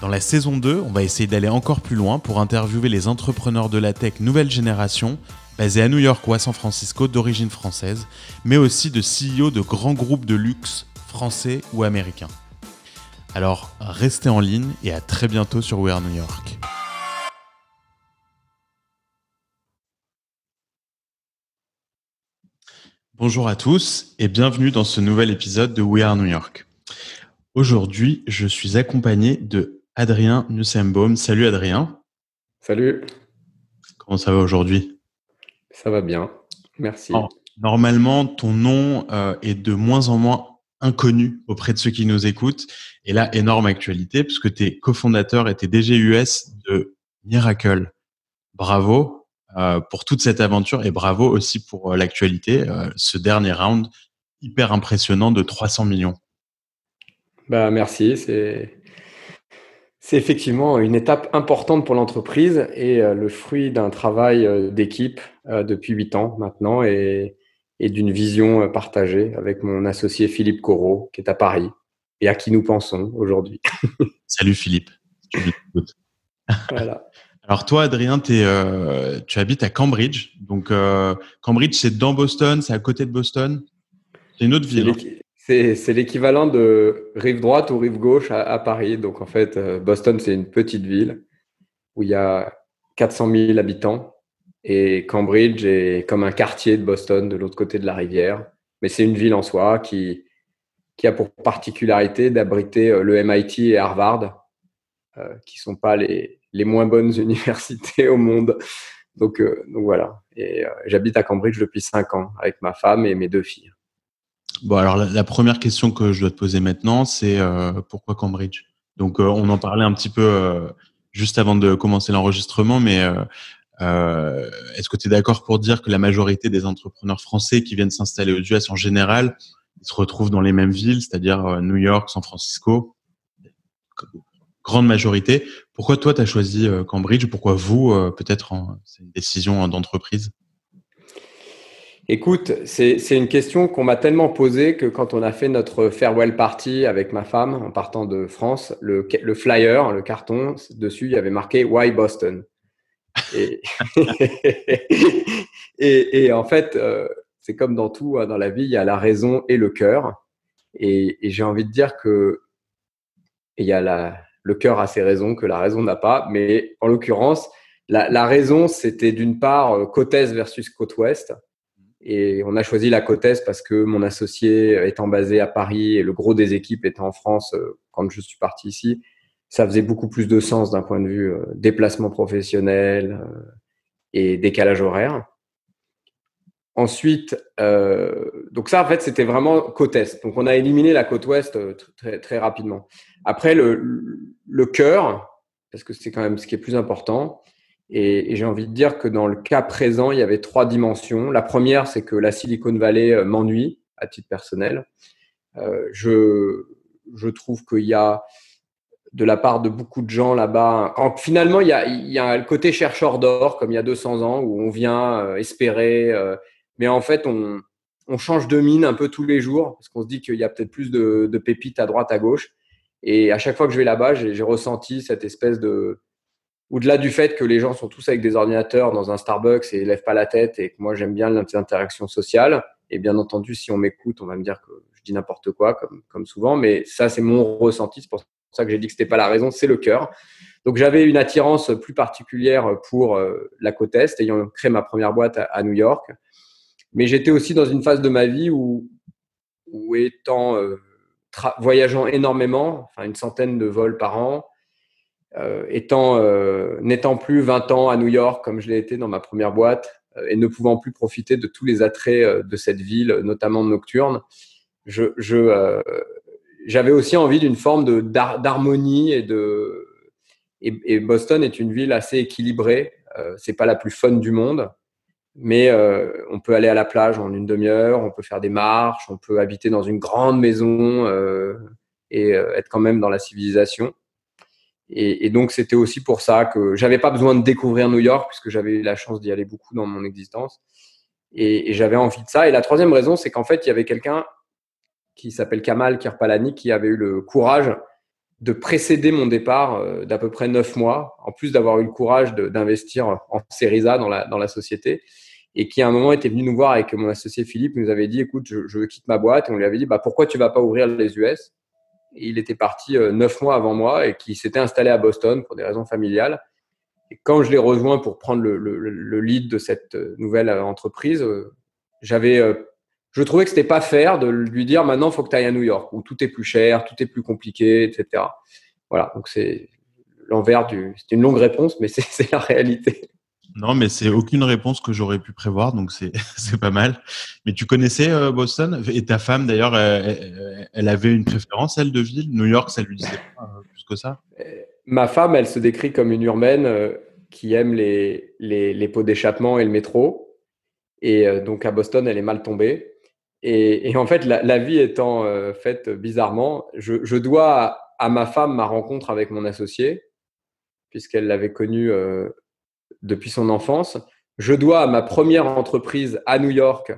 Dans la saison 2, on va essayer d'aller encore plus loin pour interviewer les entrepreneurs de la tech nouvelle génération, basés à New York ou à San Francisco d'origine française, mais aussi de CEO de grands groupes de luxe français ou américains. Alors restez en ligne et à très bientôt sur We Are New York. Bonjour à tous et bienvenue dans ce nouvel épisode de We Are New York. Aujourd'hui, je suis accompagné de Adrien Nussembaum. Salut Adrien. Salut. Comment ça va aujourd'hui? Ça va bien, merci. normalement, ton nom euh, est de moins en moins inconnu auprès de ceux qui nous écoutent. Et là, énorme actualité, puisque tu es cofondateur et tu es DG US de Miracle. Bravo euh, pour toute cette aventure et bravo aussi pour euh, l'actualité, ce dernier round hyper impressionnant de 300 millions. Bah, merci. C'est, c'est effectivement une étape importante pour l'entreprise et euh, le fruit d'un travail euh, d'équipe euh, depuis huit ans maintenant et, et d'une vision partagée avec mon associé Philippe Corot, qui est à Paris et à qui nous pensons aujourd'hui. Salut Philippe. voilà. Alors toi, Adrien, es, tu habites à Cambridge. Donc Cambridge, c'est dans Boston, c'est à côté de Boston. C'est une autre ville. Hein. C'est l'équivalent de rive droite ou rive gauche à, Paris. Donc en fait, euh, Boston, c'est une petite ville où il y a 400 000 habitants et Cambridge est comme un quartier de Boston de l'autre côté de la rivière. Mais c'est une ville en soi qui, a pour particularité d'abriter euh, le MIT et Harvard, euh, qui ne sont pas les, les, moins bonnes universités au monde. Donc, donc voilà. Et j'habite à Cambridge depuis 5 ans avec ma femme et mes deux filles. Bon, alors la, première question que je dois te poser maintenant, c'est euh, pourquoi Cambridge? Donc, euh, on en parlait un petit peu euh, juste avant de commencer l'enregistrement, mais est-ce que tu es d'accord pour dire que la majorité des entrepreneurs français qui viennent s'installer aux US en général, ils se retrouvent dans les mêmes villes, c'est-à-dire New York, San Francisco? Grande majorité. Pourquoi toi, tu as choisi Cambridge? Pourquoi vous, peut-être, c'est une décision d'entreprise? Écoute, c'est une question qu'on m'a tellement posée que quand on a fait notre farewell party avec ma femme en partant de France, le, le flyer, le carton, dessus, il y avait marqué Why Boston? Et, et, en fait, euh, c'est comme dans tout hein, dans la vie, il y a la raison et le cœur. Et, j'ai envie de dire que il y a la, le cœur a ses raisons que la raison n'a pas. Mais en l'occurrence, la, la raison, c'était d'une part euh, côte est versus côte ouest. Et on a choisi la côte Est parce que mon associé étant basé à Paris et le gros des équipes étant en France euh, quand je suis parti ici, ça faisait beaucoup plus de sens d'un point de vue euh, déplacement professionnel euh, et décalage horaire. Ensuite, donc ça en fait c'était vraiment côte Est. Donc on a éliminé la côte Ouest très, très rapidement. Après le, le cœur, parce que c'est quand même ce qui est plus important, et, j'ai envie de dire que dans le cas présent, il y avait trois dimensions. La première, c'est que la Silicon Valley euh, m'ennuie à titre personnel. Euh, je, je trouve qu'il y a de la part de beaucoup de gens là-bas. Finalement, il y, a, il y a le côté chercheur d'or, comme il y a 200 ans, où on vient euh, espérer. mais en fait, on, on, change de mine un peu tous les jours, parce qu'on se dit qu'il y a peut-être plus de, de, pépites à droite, à gauche. Et à chaque fois que je vais là-bas, j'ai ressenti cette espèce de, au-delà du fait que les gens sont tous avec des ordinateurs dans un Starbucks et lèvent pas la tête et que moi j'aime bien l'interaction sociale. Et bien entendu, si on m'écoute, on va me dire que je dis n'importe quoi, comme, souvent. Mais ça, c'est mon ressenti. C'est pour ça que j'ai dit que c'était pas la raison, c'est le cœur. Donc j'avais une attirance plus particulière pour la côte est, ayant créé ma première boîte à, New York. Mais j'étais aussi dans une phase de ma vie où, étant voyageant énormément, enfin une centaine de vols par an, euh, étant euh, n'étant plus 20 ans à New York comme je l'ai été dans ma première boîte euh, et ne pouvant plus profiter de tous les attraits de cette ville, notamment nocturne, je, je j'avais aussi envie d'une forme de d'harmonie et de et, Boston est une ville assez équilibrée. Euh, c'est pas la plus fun du monde, mais euh, on peut aller à la plage en une demi-heure, on peut faire des marches, on peut habiter dans une grande maison euh, et être quand même dans la civilisation. Et, donc, c'était aussi pour ça que j'avais pas besoin de découvrir New York, puisque j'avais eu la chance d'y aller beaucoup dans mon existence. Et, j'avais envie de ça. Et la troisième raison, c'est qu'en fait, il y avait quelqu'un qui s'appelle Kamal Kirpalani qui avait eu le courage de précéder mon départ euh, d'à peu près neuf mois, en plus d'avoir eu le courage d'investir en Series A dans la, dans la société, et qui à un moment était venu nous voir avec mon associé Philippe, nous avait dit, écoute, je, je quitte ma boîte, et on lui avait dit, bah, pourquoi tu vas pas ouvrir les US il était parti euh, neuf mois avant moi et qui s'était installé à Boston pour des raisons familiales. Et quand je l'ai rejoint pour prendre le, lead de cette euh, nouvelle euh, entreprise, j'avais, je trouvais que c'était pas faire de lui dire maintenant faut que tu ailles à New York où tout est plus cher, tout est plus compliqué, etc. Voilà, donc c'est l'envers du. C'est une longue réponse, mais c'est la réalité. Non, mais c'est aucune réponse que j'aurais pu prévoir, donc c'est pas mal. Mais tu connaissais euh, Boston? Et ta femme d'ailleurs, elle, avait une préférence elle de ville? New York, ça lui disait pas euh, plus que ça? Euh, ma femme, elle se décrit comme une urbaine qui aime les, les, pots d'échappement et le métro. Et donc à Boston, elle est mal tombée. Et, en fait, la, vie étant faite bizarrement, je, je dois à, ma femme ma rencontre avec mon associé, puisqu'elle l'avait connu depuis son enfance. Je dois à ma première entreprise à New York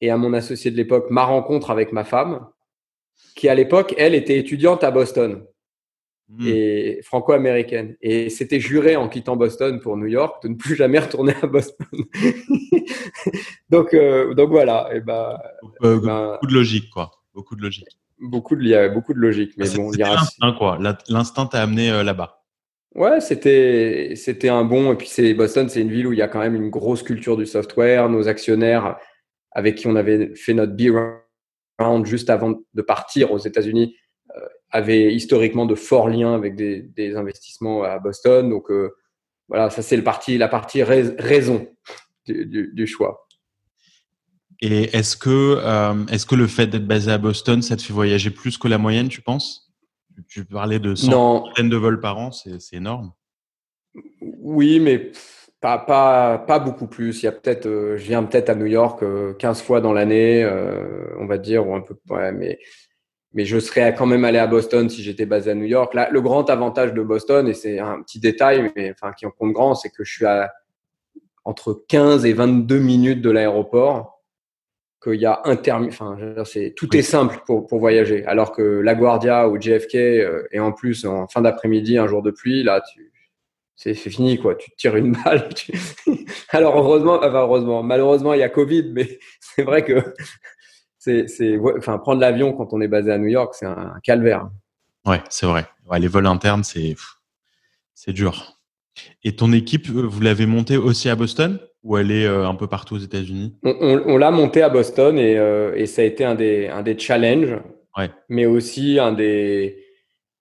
et à mon associé de l'époque ma rencontre avec ma femme, qui à l'époque, elle, était étudiante à Boston hmm. et franco-américaine. Et s'était juré en quittant Boston pour New York de ne plus jamais retourner à Boston. donc, euh, donc voilà. Et ben, euh, ben, beaucoup de logique, quoi. Beaucoup de logique. Beaucoup de, il y a beaucoup de logique. Mais bon, l'instinct, quoi. L'instinct t'a amené euh, là-bas. Ouais, c'était c'était un bon. Et puis c'est Boston, c'est une ville où il y a quand même une grosse culture du software. Nos actionnaires, avec qui on avait fait notre B round juste avant de partir aux États-Unis, euh, avaient historiquement de forts liens avec des, investissements à Boston. Donc euh, voilà, ça c'est le parti, la partie raison du, choix. Et est-ce que euh, est-ce que le fait d'être basé à Boston, ça te fait voyager plus que la moyenne, tu penses? Tu parlais de centaines de vols par an, c'est énorme. Oui, mais pas, pas, pas beaucoup plus. Il y a peut-être, euh, je viens peut-être à New York 15 euh, fois dans l'année, euh, on va dire, ou un peu. Ouais, mais, mais je serais quand même allé à Boston si j'étais basé à New York. Là, le grand avantage de Boston, et c'est un petit détail, mais enfin qui en compte grand, c'est que je suis à entre 15 et 22 minutes de l'aéroport qu'il y a intermi enfin, c'est tout est simple pour, pour, voyager. Alors que la Guardia ou JFK euh, et en plus en fin d'après-midi, un jour de pluie, là, tu, c'est, fini quoi. Tu te tires une balle. Alors heureusement, enfin heureusement, malheureusement il y a Covid, mais c'est vrai que c'est, c'est, enfin prendre l'avion quand on est basé à New York, c'est un, calvaire. Ouais, c'est vrai. Ouais, les vols internes, c'est, c'est dur. Et ton équipe, euh, vous l'avez montée aussi à Boston ou elle est euh, un peu partout aux États-Unis? On, l'a montée à Boston et, euh, et, ça a été un des, un des challenges, mais aussi un des,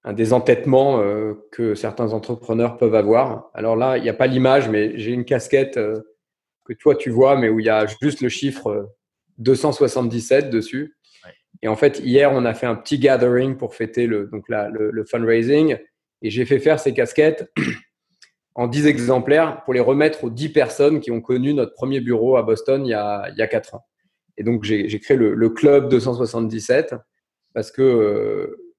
un des entêtements que certains entrepreneurs peuvent avoir. Alors là, il n'y a pas l'image, mais j'ai une casquette que toi tu vois, mais où il y a juste le chiffre 277 dessus. Et en fait, hier, on a fait un petit gathering pour fêter le, donc le, le fundraising et j'ai fait faire ces casquettes en 10 exemplaires pour les remettre aux 10 personnes qui ont connu notre premier bureau à Boston il y a, il y a 4 ans. Et donc, j'ai créé le, Club 277 parce que euh,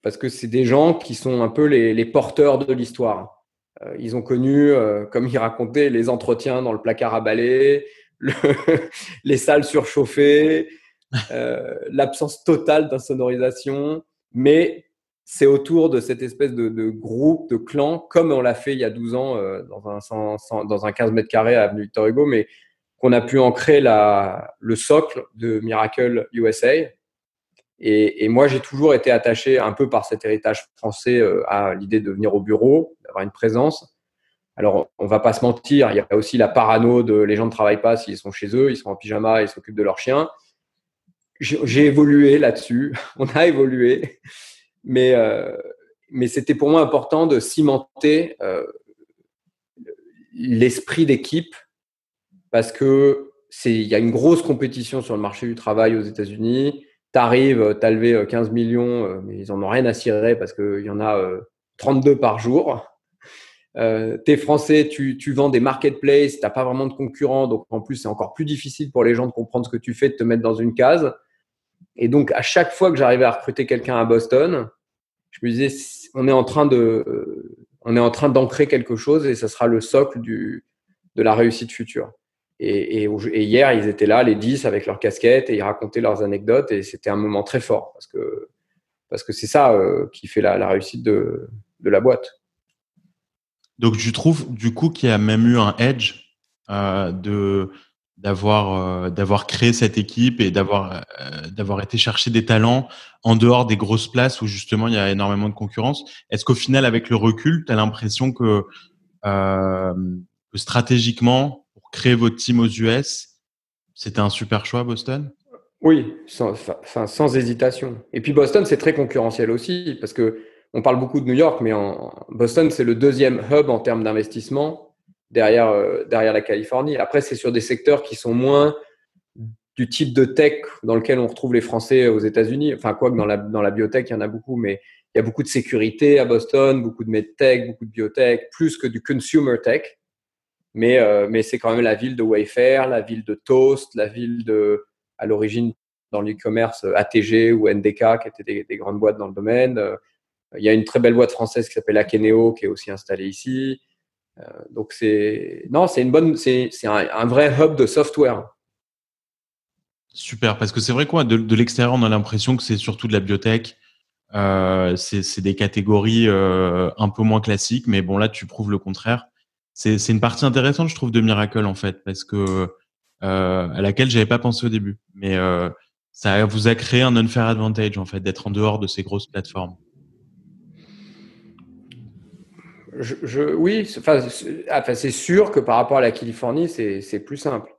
parce que c'est des gens qui sont un peu les, porteurs de l'histoire. Euh, ils ont connu, euh, comme ils racontaient, les entretiens dans le placard à balai, le, les salles surchauffées, l'absence totale d'insonorisation, mais c'est autour de cette espèce de, groupe, de clan, comme on l'a fait il y a 12 ans euh, dans, un, dans un 15 mètres carrés à Avenue Victor Hugo, mais qu'on a pu ancrer le socle de Miracle USA. Et, moi, j'ai toujours été attaché un peu par cet héritage français à l'idée de venir au bureau, d'avoir une présence. Alors, on va pas se mentir, il y a aussi la parano de les gens ne travaillent pas s'ils sont chez eux, ils sont en pyjama, ils s'occupent de leur chien. J'ai évolué là-dessus, on a évolué, mais, euh, mais c'était pour moi important de cimenter euh, l'esprit d'équipe parce que c'est il y a une grosse compétition sur le marché du travail aux États-Unis. Tu arrives, tu as levé 15 millions, mais ils en ont rien à cirer parce qu'il y en a 32 par jour. Euh, tu es français, tu, tu, vends des marketplaces, tu n'as pas vraiment de concurrents, donc en plus c'est encore plus difficile pour les gens de comprendre ce que tu fais, de te mettre dans une case. Et donc à chaque fois que j'arrivais à recruter quelqu'un à Boston, je me disais on est en train de, on est en train d'ancrer quelque chose et ça sera le socle du, de la réussite future. Et, hier, ils étaient là, les 10, avec leurs casquettes, et ils racontaient leurs anecdotes, et c'était un moment très fort, parce que parce que c'est ça euh, qui fait la, la réussite de, de la boîte. Donc, tu trouves du coup qu'il y a même eu un edge euh, de d'avoir euh, d'avoir créé cette équipe et d'avoir euh, d'avoir été chercher des talents en dehors des grosses places où justement il y a énormément de concurrence. Est-ce qu'au final, avec le recul, tu as l'impression que, euh, que stratégiquement, pour créer votre team aux US, c'était un super choix, Boston? Oui, sans, sans hésitation. Et puis Boston, c'est très concurrentiel aussi parce que on parle beaucoup de New York, mais en Boston, c'est le deuxième hub en termes d'investissement derrière, euh, derrière la Californie. Après, c'est sur des secteurs qui sont moins du type de tech dans lequel on retrouve les Français aux États-Unis. Enfin, quoi que dans la, dans la biotech, il y en a beaucoup, mais il y a beaucoup de sécurité à Boston, beaucoup de medtech, beaucoup de biotech, plus que du consumer tech. Mais, euh, mais c'est quand même la ville de Wayfair, la ville de Toast, la ville de, à l'origine, dans l'e-commerce, ATG ou NDK, qui étaient des, grandes boîtes dans le domaine. Il y a une très belle boîte française qui s'appelle Akeneo qui est aussi installée ici. Euh, donc c'est non, c'est une bonne, c'est un, vrai hub de software. Super, parce que c'est vrai quoi, de, de l'extérieur, on a l'impression que c'est surtout de la biotech. Euh, c'est des catégories euh, un peu moins classiques, mais bon là, tu prouves le contraire. C'est une partie intéressante, je trouve, de Miracle en fait, parce que à laquelle j'avais pas pensé au début, mais ça vous a créé un unfair advantage en fait d'être en dehors de ces grosses plateformes je, oui, enfin, c'est sûr que par rapport à la Californie, c'est plus simple.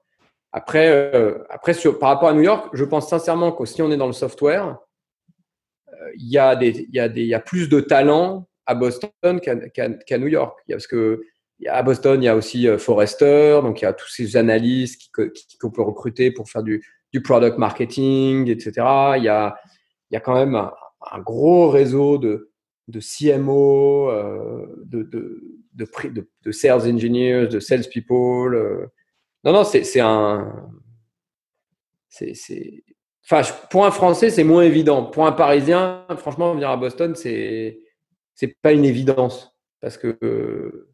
Après, euh, après sur, par rapport à New York, je pense sincèrement que si on est dans le software, euh, il y, des, y, des, y a plus de talent à Boston qu'à New York. Parce que à Boston, il y a aussi euh, Forrester, donc il y a tous ces analystes qu'on peut recruter pour faire du, du, product marketing, etc. Il y a, y a quand même un gros réseau de, de CMO, euh, de, de, de, sales engineers, de sales people. Euh. Non, non, c'est un. C'est, enfin, pour un Français, c'est moins évident. Pour un Parisien, franchement, venir à Boston, c'est c'est pas une évidence parce que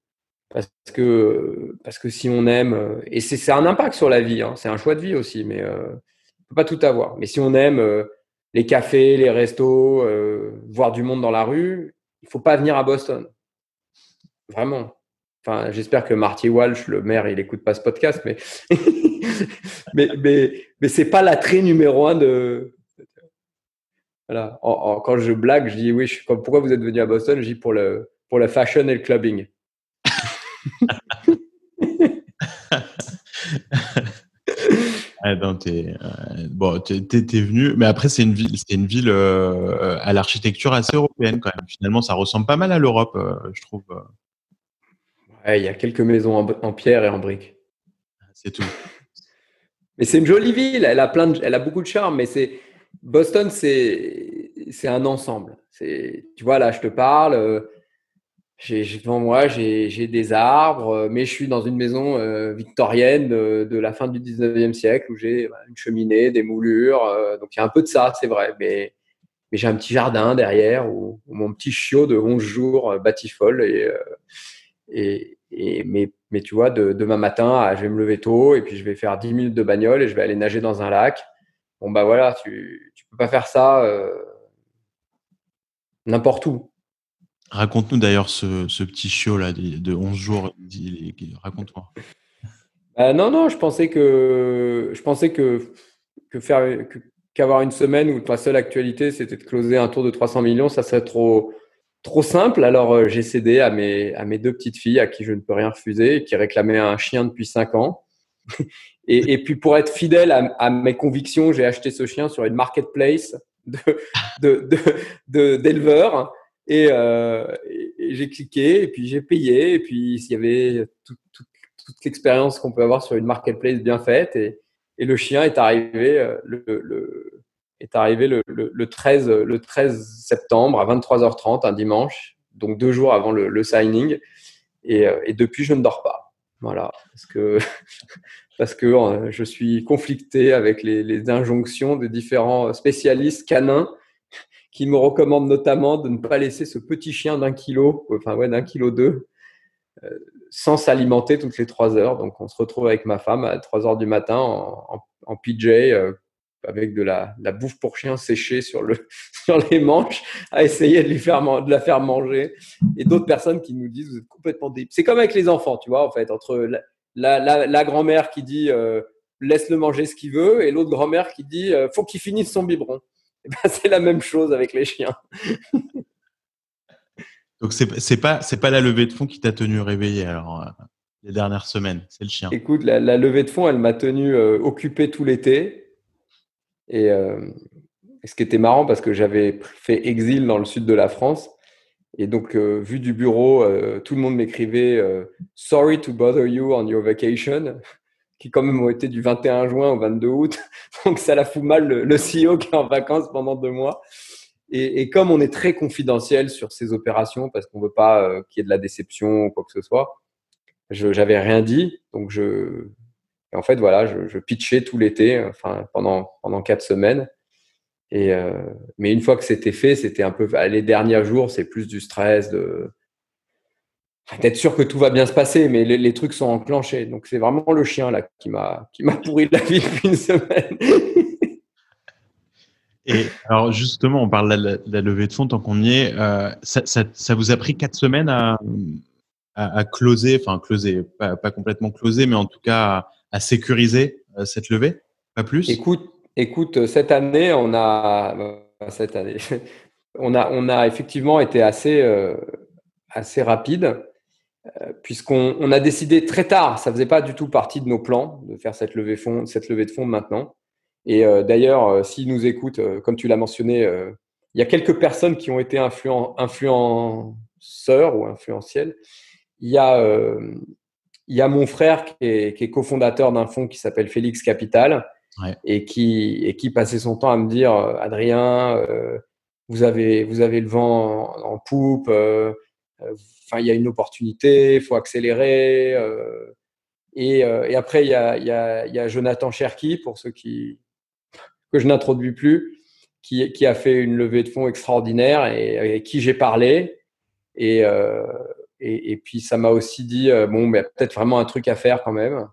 parce que parce que si on aime et c'est un impact sur la vie, hein, c'est un choix de vie aussi, mais euh, on peut pas tout avoir. Mais si on aime euh, les cafés, les restos, euh, voir du monde dans la rue, il faut pas venir à Boston. Vraiment. Enfin, j'espère que Marty Walsh, le maire, il écoute pas ce podcast, mais mais, mais, c'est pas l'attrait numéro un de. Voilà. quand je blague, je dis oui, je pourquoi vous êtes venu à Boston? Je dis pour le pour le fashion et le clubbing. Ah, t'es, euh, bon, t'es, venu, mais après c'est une ville, c'est une ville euh, à l'architecture assez européenne quand même. Finalement, ça ressemble pas mal à l'Europe, euh, je trouve. Ouais, il y a quelques maisons en, pierre et en briques. C'est tout. mais c'est une jolie ville. Elle a plein, elle a beaucoup de charme. Mais c'est Boston, c'est c'est un ensemble. C'est, tu vois là, je te parle devant moi, j'ai des arbres, euh, mais je suis dans une maison euh, victorienne de, la fin du 19e siècle où j'ai bah, une cheminée, des moulures. Euh, donc il y a un peu de ça, c'est vrai. Mais, mais j'ai un petit jardin derrière où, mon petit chiot de 11 jours batifole. Et, et, et, mais, mais tu vois, de, demain matin, je vais me lever tôt et puis je vais faire 10 minutes de bagnole et je vais aller nager dans un lac. Bon, bah voilà, tu ne peux pas faire ça n'importe où. Raconte-nous d'ailleurs ce, petit chiot là de 11 jours. Raconte-moi. Bah, non, non, je pensais que je pensais que, que faire qu'avoir une semaine où ta seule actualité, c'était de closer un tour de 300 millions, ça serait trop, trop simple. Alors, euh, j'ai cédé à mes, à mes deux petites filles à qui je ne peux rien refuser, qui réclamaient un chien depuis 5 ans. et, puis, pour être fidèle à, à mes convictions, j'ai acheté ce chien sur une marketplace de, d'éleveurs. Et, euh, j'ai cliqué, et puis j'ai payé, et puis il y avait toute l'expérience qu'on peut avoir sur une marketplace bien faite. Et, le chien est arrivé euh, le, est arrivé le, le, 13, le 13 septembre à 23h30, un dimanche, donc deux jours avant le, signing. Et, euh, et, depuis, je ne dors pas. Voilà, parce que, parce que euh, je suis conflicté avec les, injonctions de différents spécialistes canins qui me recommandent notamment de ne pas laisser ce petit chien d'un kilo, enfin ouais, d'un kilo deux, sans s'alimenter toutes les trois heures. Donc, on se retrouve avec ma femme à 3 heures du matin en, en, PJ euh, avec de la, la, bouffe pour chien séchée sur, le, sur les manches à essayer de, lui faire, de la faire manger. Et d'autres personnes qui nous disent vous êtes complètement débile. C'est comme avec les enfants, tu vois, en fait, entre la, la, grand-mère qui dit euh, laisse-le manger ce qu'il veut et l'autre grand-mère qui dit euh, faut qu'il finisse son biberon. Ben, c'est la même chose avec les chiens. Donc c'est c'est pas c'est pas la levée de fond qui t'a tenu réveillé alors euh, les dernières semaines, c'est le chien. Écoute, la, levée de fond, elle m'a tenu euh, occupé tout l'été. Et, euh, ce qui était marrant parce que j'avais fait exil dans le sud de la France. Et donc, vu du bureau, tout le monde m'écrivait Sorry to bother you on your vacation, qui quand même ont été du 21 juin au 22 août. Donc, ça la fout mal le, CEO qui est en vacances pendant deux mois. Et, comme on est très confidentiel sur ces opérations, parce qu'on veut pas euh, qu'il y ait de la déception ou quoi que ce soit, je j'avais rien dit. Donc je, en fait voilà, je, je pitchais tout l'été, enfin pendant pendant quatre semaines. Et euh, mais une fois que c'était fait, c'était un peu les derniers jours, c'est plus du stress de d'être sûr que tout va bien se passer, mais les, les trucs sont enclenchés. Donc c'est vraiment le chien là qui m'a qui m'a pourri la vie depuis une semaine. Et alors justement, on parle de la, levée de fonds tant qu'on y est. Euh, ça, ça, ça, vous a pris quatre semaines à, à, à closer, enfin closer, pas, pas, complètement closer, mais en tout cas à, à sécuriser euh, cette levée, pas plus? Écoute, écoute, cette année, on a cette année, on a, on a effectivement été assez, euh, assez rapide. Euh, puisqu'on on a décidé très tard, ça faisait pas du tout partie de nos plans de faire cette levée, fond, cette levée de fonds maintenant. Et euh, d'ailleurs, euh, s'ils nous écoutent, comme tu l'as mentionné, il y a quelques personnes qui ont été influen influenceurs ou influentiels. Il y a, il y a mon frère qui est, qui est cofondateur d'un fonds qui s'appelle Félix Capital ouais. et, qui, et qui passait son temps à me dire Adrien, vous, avez, vous avez le vent en, en poupe, enfin, il y a une opportunité, il faut accélérer. Et, et, après, il y, a, Jonathan Cherki, pour ceux qui, que je n'introduis plus, qui, a fait une levée de fonds extraordinaire et avec qui j'ai parlé. Et, euh, puis ça m'a aussi dit euh, bon, mais peut-être vraiment un truc à faire quand même.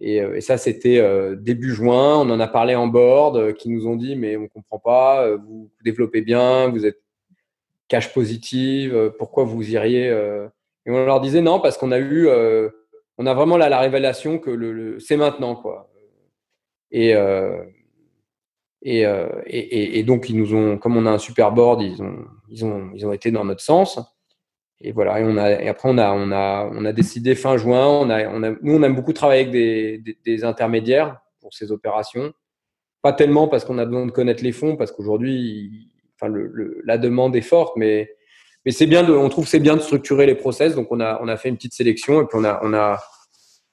Et, euh, ça, c'était euh, début juin. On en a parlé en board, euh, qui nous ont dit mais on comprend pas. Euh, vous développez bien, vous êtes cash positive. pourquoi vous iriez Et on leur disait non parce qu'on a eu, on a vraiment là la révélation que le, c'est maintenant quoi. Et et, euh, et, donc, ils nous ont, comme on a un super board, ils ont, ils ont, ils ont été dans notre sens. Et voilà. Et, on a, et après, on a, on, a, on a décidé fin juin. On a, on a, nous, on aime beaucoup travailler avec des, des intermédiaires pour ces opérations. Pas tellement parce qu'on a besoin de connaître les fonds, parce qu'aujourd'hui, enfin, le, le, la demande est forte, mais, mais c'est bien de, on trouve c'est bien de structurer les process. Donc, on a, on a fait une petite sélection et puis on a, on a,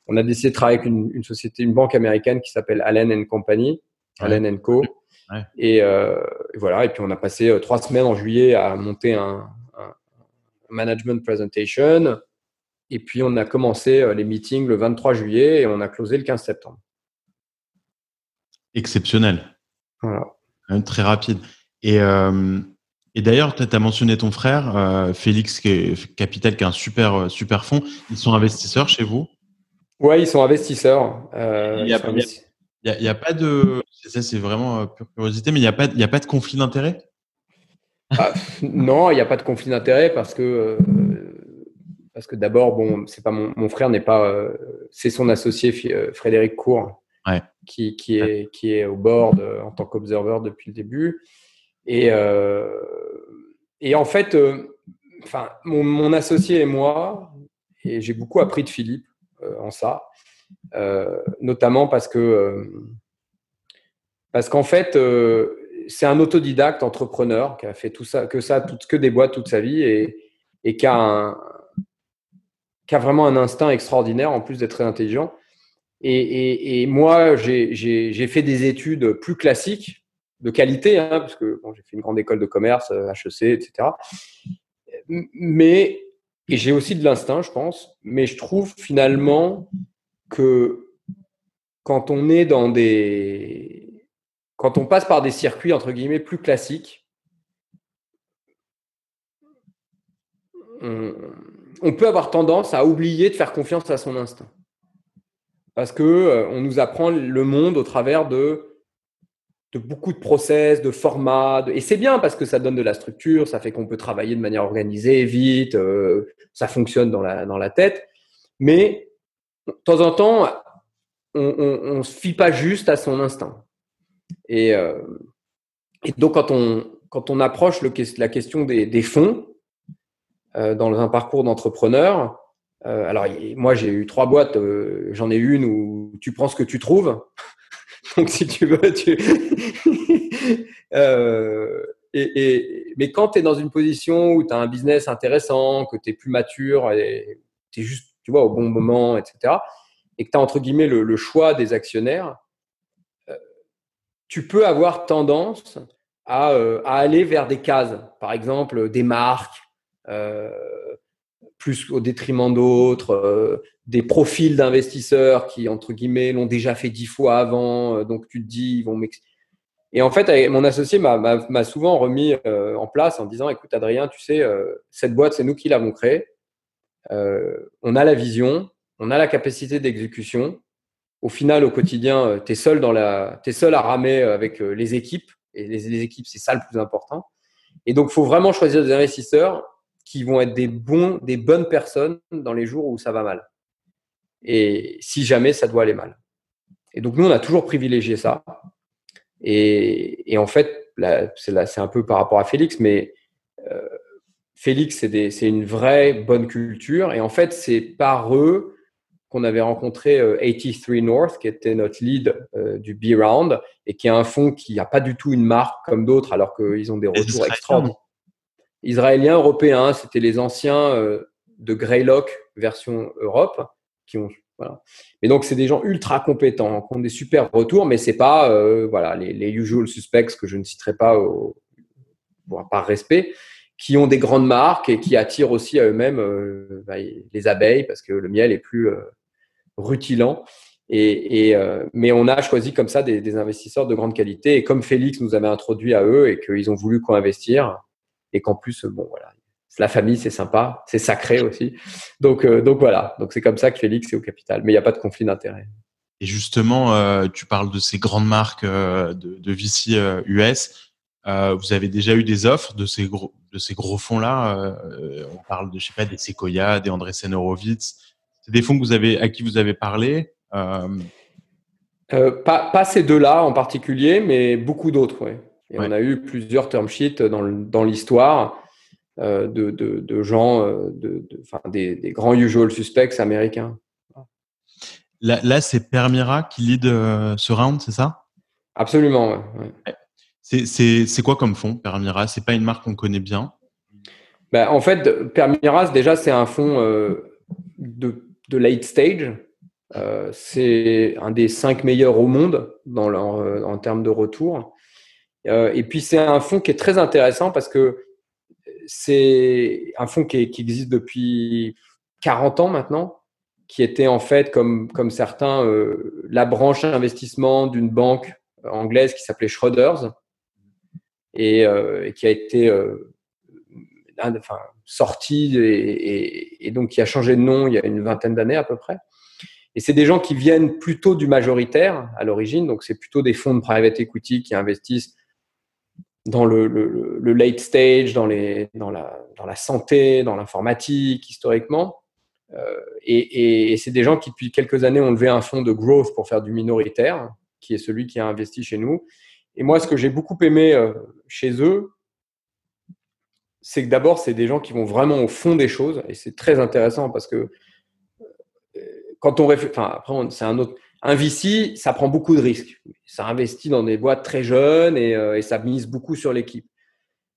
on a décidé de travailler avec une, une société, une banque américaine qui s'appelle Allen Company, ouais. Allen Co. Ouais. Et, euh, et, voilà. Et puis on a passé euh, trois semaines en juillet à monter un, un, management presentation. Et puis on a commencé euh, les meetings le 23 juillet et on a closé le 15 septembre. Exceptionnel. Voilà. Très rapide. Et, euh, et d'ailleurs, tu as mentionné ton frère, euh, Félix Capital, qui est un super, super fonds. Ils sont investisseurs chez vous? Oui, ils sont investisseurs. Euh, il a, n'y a, a, pas de. Ça, c'est vraiment euh, pure curiosité, mais il n'y a, pas, a pas de conflit d'intérêt ah, Non, il n'y a pas de conflit d'intérêt parce que. Euh, parce que d'abord, bon, c'est pas mon, mon frère n'est pas, euh, c'est son associé Frédéric Cour, qui, qui, est, qui est au board en tant qu'observer depuis le début. Et, et en fait, enfin, mon, associé et moi, et j'ai beaucoup appris de Philippe en ça, notamment parce que parce qu'en fait, c'est un autodidacte entrepreneur qui a fait tout ça, que ça, que des boîtes toute sa vie et, qui, a vraiment un instinct extraordinaire en plus d'être très intelligent. Et, moi, j'ai fait des études plus classiques, de qualité, hein, parce que j'ai fait une grande école de commerce, HEC, etc. Mais, j'ai aussi de l'instinct, je pense, mais je trouve finalement que quand on est dans des, quand on passe par des circuits entre guillemets plus classiques, on, peut avoir tendance à oublier de faire confiance à son instinct. Parce que euh, on nous apprend le monde au travers de, de beaucoup de process, de formats. et c'est bien parce que ça donne de la structure, ça fait qu'on peut travailler de manière organisée, vite, euh, ça fonctionne dans la, dans la tête. Mais de temps en temps, on ne se fie pas juste à son instinct. Euh, et, donc, quand on, quand on approche le, la question des, fonds euh, dans un parcours d'entrepreneur, euh, alors moi j'ai eu trois boîtes, j'en ai une où tu prends ce que tu trouves. donc, si tu veux, tu. et, mais quand tu es dans une position où tu as un business intéressant, que tu es plus mature, et tu es juste tu vois, au bon moment, etc., et que tu as entre guillemets le choix des actionnaires, tu peux avoir tendance euh, à, aller vers des cases, par exemple des marques, euh, plus au détriment d'autres, euh, des profils d'investisseurs qui, entre guillemets, l'ont déjà fait dix fois avant, donc tu te dis, ils vont Et en fait, mon associé m'a souvent remis en place en disant, écoute Adrien, tu sais, cette boîte, c'est nous qui l'avons créée, on a la vision, on a la capacité d'exécution, au final, au quotidien, euh, tu es seul dans la, seul à ramer euh, avec euh, les équipes. Et les, équipes, c'est ça le plus important. Et donc, il faut vraiment choisir des investisseurs qui vont être des bons, des bonnes personnes dans les jours où ça va mal. Et si jamais ça doit aller mal. Et donc, nous, on a toujours privilégié ça. Et, en fait, c'est un peu par rapport à Félix, mais Félix, c'est une vraie bonne culture. Et en fait, c'est par eux qu'on avait rencontré 83 euh, North, qui était notre lead euh, du B-Round, et qui est un fonds qui n'a pas du tout une marque comme d'autres, alors qu'ils ont des retours extraordinaires. Israéliens, européens, c'était les anciens euh, de Greylock version Europe, qui ont voilà. Mais donc, c'est des gens ultra compétents, qui ont des super retours, mais c'est pas voilà, les, usual suspects que je ne citerai pas par respect, qui ont des grandes marques et qui attirent aussi à eux-mêmes bah, les abeilles, parce que le miel est plus, rutilant. Et, euh, mais on a choisi comme ça des, investisseurs de grande qualité. Et comme Félix nous avait introduit à eux et qu'ils ont voulu co-investir, et qu'en plus, bon, voilà, la famille, c'est sympa, c'est sacré aussi. Donc, euh, donc voilà, donc c'est comme ça que Félix est au capital. Mais il n'y a pas de conflit d'intérêt. Et justement, euh, tu parles de ces grandes marques de, de, VC US. vous avez déjà eu des offres de ces gros, de ces gros fonds-là. on parle de, je sais pas, des Sequoia, des Andreessen Horowitz des fonds que vous avez, à qui vous avez parlé euh, euh, pas, ces deux-là en particulier, mais beaucoup d'autres. Ouais. Et on a eu plusieurs term sheets dans, l'histoire euh, de, gens, de, des, grands usual suspects américains. Là, c'est Permira qui lead ce round, c'est ça? Absolument. C'est quoi comme fonds, Permira? C'est pas une marque qu'on connaît bien? Ben, En fait, Permira, déjà, c'est un fonds de de late stage. Euh, c'est un des cinq meilleurs au monde dans euh, en termes de retour. Euh, et puis c'est un fonds qui est très intéressant parce que c'est un fonds qui, existe depuis 40 ans maintenant, qui était en fait, comme, comme certains, la branche investissement d'une banque anglaise qui s'appelait Schroders et, qui a été enfin, sorti et, donc qui a changé de nom il y a une vingtaine d'années à peu près. Et c'est des gens qui viennent plutôt du majoritaire à l'origine, donc c'est plutôt des fonds de private equity qui investissent dans le, late stage, dans, la, santé, dans l'informatique historiquement. et, et c'est des gens qui, depuis quelques années, ont levé un fonds de growth pour faire du minoritaire, qui est celui qui a investi chez nous. Et moi, ce que j'ai beaucoup aimé chez eux, c'est que d'abord, c'est des gens qui vont vraiment au fond des choses, et c'est très intéressant parce que quand on réfléchit, enfin, après, c'est un autre. Un VC, ça prend beaucoup de risques. Ça investit dans des boîtes très jeunes et, euh, et ça mise beaucoup sur l'équipe.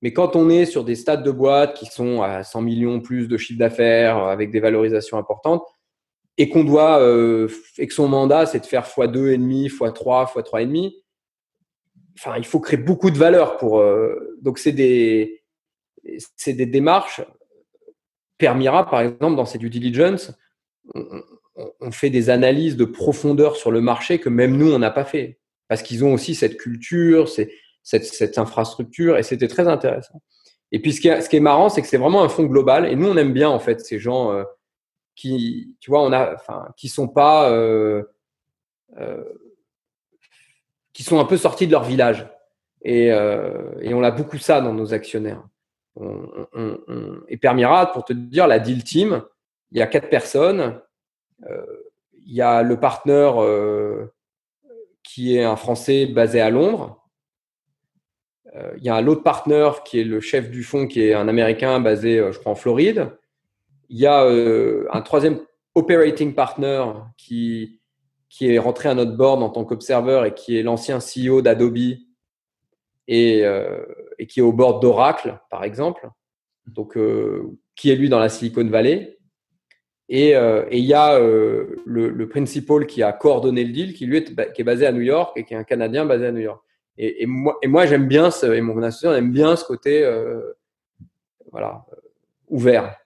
Mais quand on est sur des stades de boîtes qui sont à 100 millions plus de chiffre d'affaires euh, avec des valorisations importantes et qu'on doit, euh, et que son mandat, c'est de faire x2,5, x3, x3,5, enfin, il faut créer beaucoup de valeur pour. Donc, c'est des, c'est des démarches. Permira, par exemple, dans ses due diligence, on fait des analyses de profondeur sur le marché que même nous, on n'a pas fait. Parce qu'ils ont aussi cette culture, cette, infrastructure, et c'était très intéressant. Et puis, ce qui est, marrant, c'est que c'est vraiment un fonds global, et nous, on aime bien, en fait, ces gens euh, qui, tu vois, on a, enfin, qui sont pas, euh, euh, qui sont un peu sortis de leur village. Et, on a beaucoup ça dans nos actionnaires. et Permira, pour te dire, la deal team, il y a quatre personnes, il y a le partenaire qui est un Français basé à Londres. Euh, il y a l'autre partenaire qui est le chef du fonds, qui est un Américain basé, je crois, en Floride. Il y a un troisième operating partner qui, qui est rentré à notre board en tant qu'observeur et qui est l'ancien CEO d'Adobe et, et, qui est au board d'Oracle, par exemple. Donc, qui est lui dans la Silicon Valley. Euh, et il y a euh, le, principal qui a coordonné le deal, qui lui est, qui est basé à New York et qui est un Canadien basé à New York. Et, moi, j'aime bien, ce, et mon associé aime bien ce côté euh, voilà, ouvert.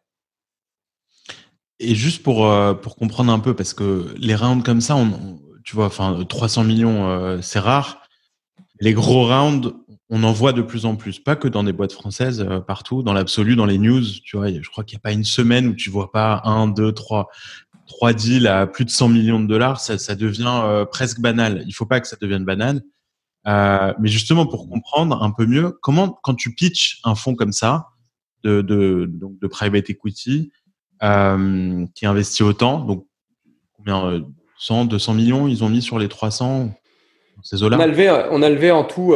Et juste pour, pour comprendre un peu, parce que les rounds comme ça, tu vois, enfin 300 millions, c'est rare. Les gros rounds, on en voit de plus en plus, pas que dans des boîtes françaises, euh, partout, dans l'absolu, dans les news, tu vois, je crois qu'il n'y a pas une semaine où tu vois pas un, deux, trois, trois deals à plus de 100 millions de dollars, ça, devient euh, presque banal. Il faut pas que ça devienne banal. Euh, mais justement, pour comprendre un peu mieux, comment, quand tu pitches un fonds comme ça, de, donc de private equity, qui investit autant, donc combien, 100, 200 millions, ils ont mis sur les 300 ces on a, on a levé en tout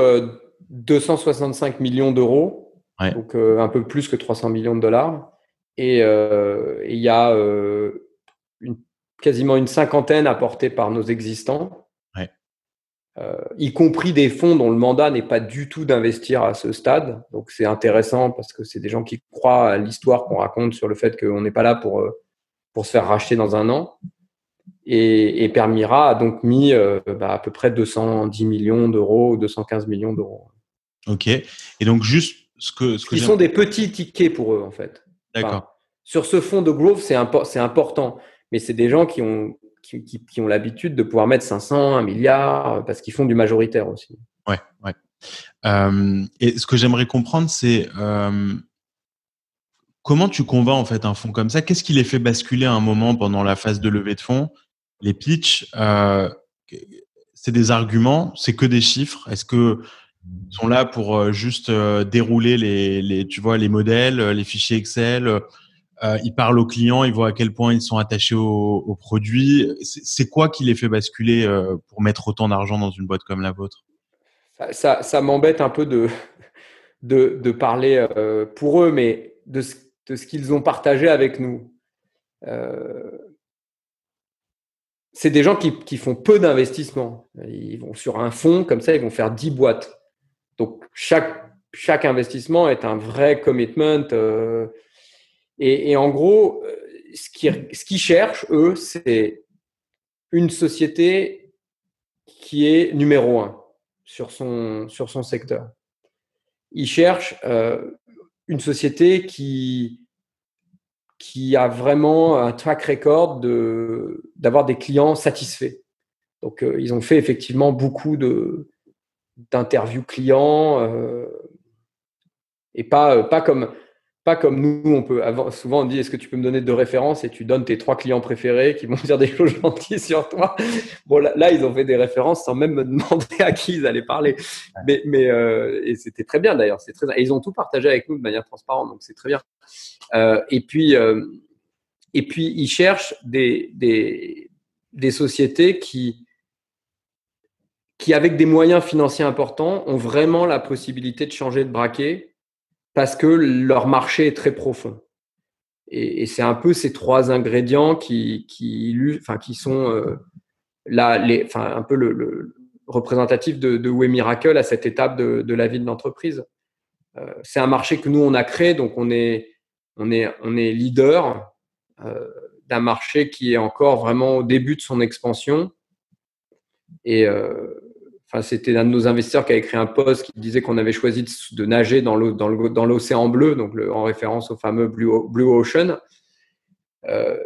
265 millions d'euros, donc euh, un peu plus que 300 millions de dollars. Et euh, il y a euh, une, quasiment une cinquantaine apportés par nos existants, y compris des fonds dont le mandat n'est pas du tout d'investir à ce stade. Donc c'est intéressant parce que c'est des gens qui croient à l'histoire qu'on raconte sur le fait qu'on n'est pas là pour, pour se faire racheter dans un an. Et, Permira a donc mis bah, à peu près 210 millions d'euros, 215 millions d'euros. Ok. Et donc, juste ce que. Ce que Ils sont des petits tickets pour eux, en fait. D'accord. sur ce fonds de growth, c'est important. Mais c'est des gens qui ont, qui, qui, ont l'habitude de pouvoir mettre 500, 1 milliard, euh, parce qu'ils font du majoritaire aussi. Ouais, ouais. Euh, et ce que j'aimerais comprendre, c'est euh, comment tu convaincs en fait un fonds comme ça? Qu'est-ce qui les fait basculer à un moment pendant la phase de levée de fonds? Les pitchs, c'est des arguments, c'est que des chiffres Est-ce que sont là pour euh, juste euh, dérouler les, tu vois, les modèles, euh, les fichiers Excel. ils parlent aux clients, ils voient à quel point ils sont attachés aux, produits. C'est quoi qui les fait basculer pour mettre autant d'argent dans une boîte comme la vôtre? Ça, ça, m'embête un peu de, de, parler pour eux, mais de ce, de ce qu'ils ont partagé avec nous. c'est des gens qui, qui font peu d'investissement. Ils vont sur un fonds, comme ça, ils vont faire 10 boîtes. Donc, chaque, chaque investissement est un vrai commitment. Euh, et, en gros, euh, ce qu'ils ce cherchent, eux, c'est une société qui est numéro un sur son, sur son secteur. Ils cherchent euh, une société qui, qui a vraiment un track record d'avoir des clients satisfaits. Donc, ils ont fait effectivement beaucoup de, d'interviews clients euh, et pas, euh, pas, comme, pas comme nous, on peut souvent on dit est-ce que tu peux me donner deux références et tu donnes tes trois clients préférés qui vont dire des choses gentilles sur toi? Bon, là, ils ont fait des références sans même me demander à qui ils allaient parler. Mais, mais euh, et c'était très bien d'ailleurs. C'est très, et ils ont tout partagé avec nous de manière transparente, donc c'est très bien. et puis, Et puis, ils cherchent des, des, des sociétés qui, qui, avec des moyens financiers importants, ont vraiment la possibilité de changer de braquet parce que leur marché est très profond. Et, c'est un peu ces trois ingrédients qui, qui, enfin, qui sont euh, là, les, enfin, un peu le, le représentatif de, de Way Miracle à cette étape de, de la vie de l'entreprise. Euh, c'est un marché que nous on a créé, donc on est, on est, on est leader euh, d'un marché qui est encore vraiment au début de son expansion. Et euh, enfin, c'était un de nos investisseurs qui avait créé un post qui disait qu'on avait choisi de, nager dans l'océan bleu, donc en référence au fameux Blue, Ocean. Euh,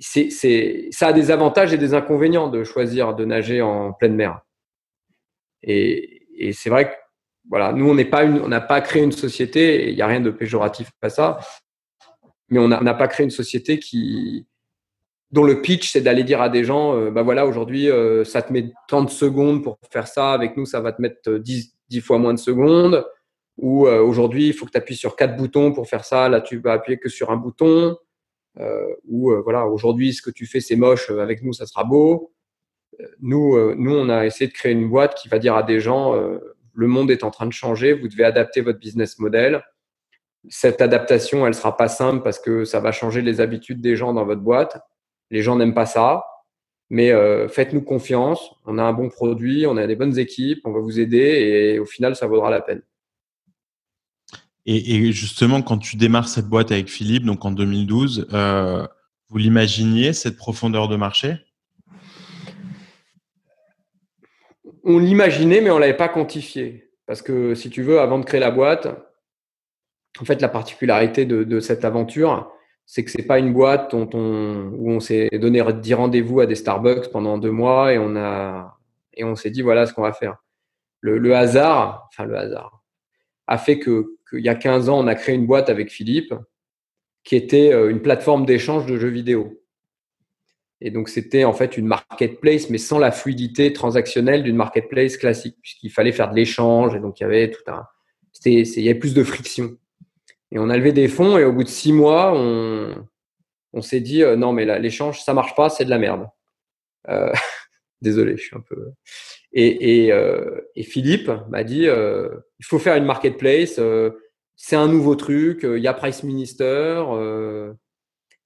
ça a des avantages et des inconvénients de choisir de nager en pleine mer. Et, c'est vrai que voilà, nous on pas on n'a pas créé une société. Il n'y a rien de péjoratif à ça, mais on n'a pas créé une société qui dont le pitch, c'est d'aller dire à des gens, euh, bah voilà, aujourd'hui, euh, ça te met 30 secondes pour faire ça. Avec nous, ça va te mettre 10, 10 fois moins de secondes. Ou euh, aujourd'hui, il faut que tu appuies sur quatre boutons pour faire ça. Là, tu vas appuyer que sur un bouton. ou voilà, aujourd'hui, ce que tu fais, c'est moche. Avec nous, ça sera beau. Nous, nous, on a essayé de créer une boîte qui va dire à des gens, le monde est en train de changer. Vous devez adapter votre business model. Cette adaptation, elle sera pas simple parce que ça va changer les habitudes des gens dans votre boîte les gens n'aiment pas ça, mais euh, faites-nous confiance. On a un bon produit, on a des bonnes équipes, on va vous aider et au final, ça vaudra la peine. Et, justement, quand tu démarres cette boîte avec Philippe, donc en 2012, euh, vous l'imaginiez cette profondeur de marché? On l'imaginait, mais on l'avait pas quantifié. Parce que si tu veux, avant de créer la boîte, en fait, la particularité de cette aventure, c'est que c'est pas une boîte dont on, où on s'est donné 10 rendez-vous à des Starbucks pendant deux mois et on a et on s'est dit voilà ce qu'on va faire. Le, hasard, enfin le hasard, a fait que qu'il y a 15 ans on a créé une boîte avec Philippe qui était euh, une plateforme d'échange de jeux vidéo. Et donc c'était en fait une marketplace mais sans la fluidité transactionnelle d'une marketplace classique puisqu'il fallait faire de l'échange et donc il y avait tout un c'était il y avait plus de friction. Et on a levé des fonds et au bout de six mois, on, on s'est dit euh, non mais l'échange ça marche pas, c'est de la merde. Euh, désolé, je suis un peu. Et, et, euh, et Philippe m'a dit euh, il faut faire une marketplace, euh, c'est un nouveau truc, il y a Price Minister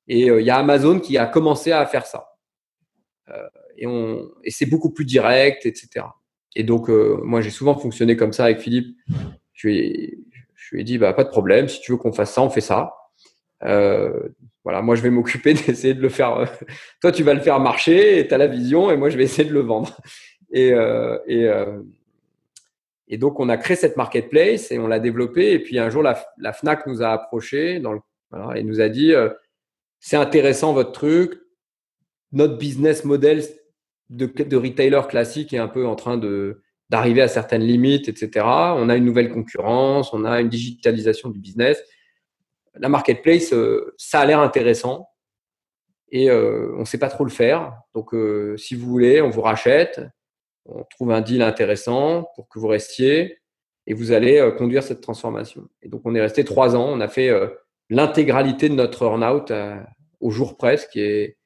et il y a Amazon qui a commencé à faire ça. et et c'est beaucoup plus direct, etc. Et donc moi j'ai souvent fonctionné comme ça avec Philippe. Je je lui ai dit, bah, pas de problème, si tu veux qu'on fasse ça, on fait ça. Euh, voilà, moi, je vais m'occuper d'essayer de le faire. Euh, toi, tu vas le faire marcher et tu as la vision, et moi, je vais essayer de le vendre. Et, euh, et, et, donc, on a créé cette marketplace et on l'a développée. Et puis, un jour, la, FNAC nous a approchés dans et nous a dit, c'est intéressant votre truc. Notre business model de, de retailer classique est un peu en train de, d'arriver à certaines limites, etc. On a une nouvelle concurrence, on a une digitalisation du business. La marketplace, euh, ça a l'air intéressant et euh, on ne sait pas trop le faire. Donc, euh, si vous voulez, on vous rachète, on trouve un deal intéressant pour que vous restiez et vous allez conduire cette transformation. Et donc, on est resté trois ans. On a fait l'intégralité de notre earn-out au jour près, ce qui est,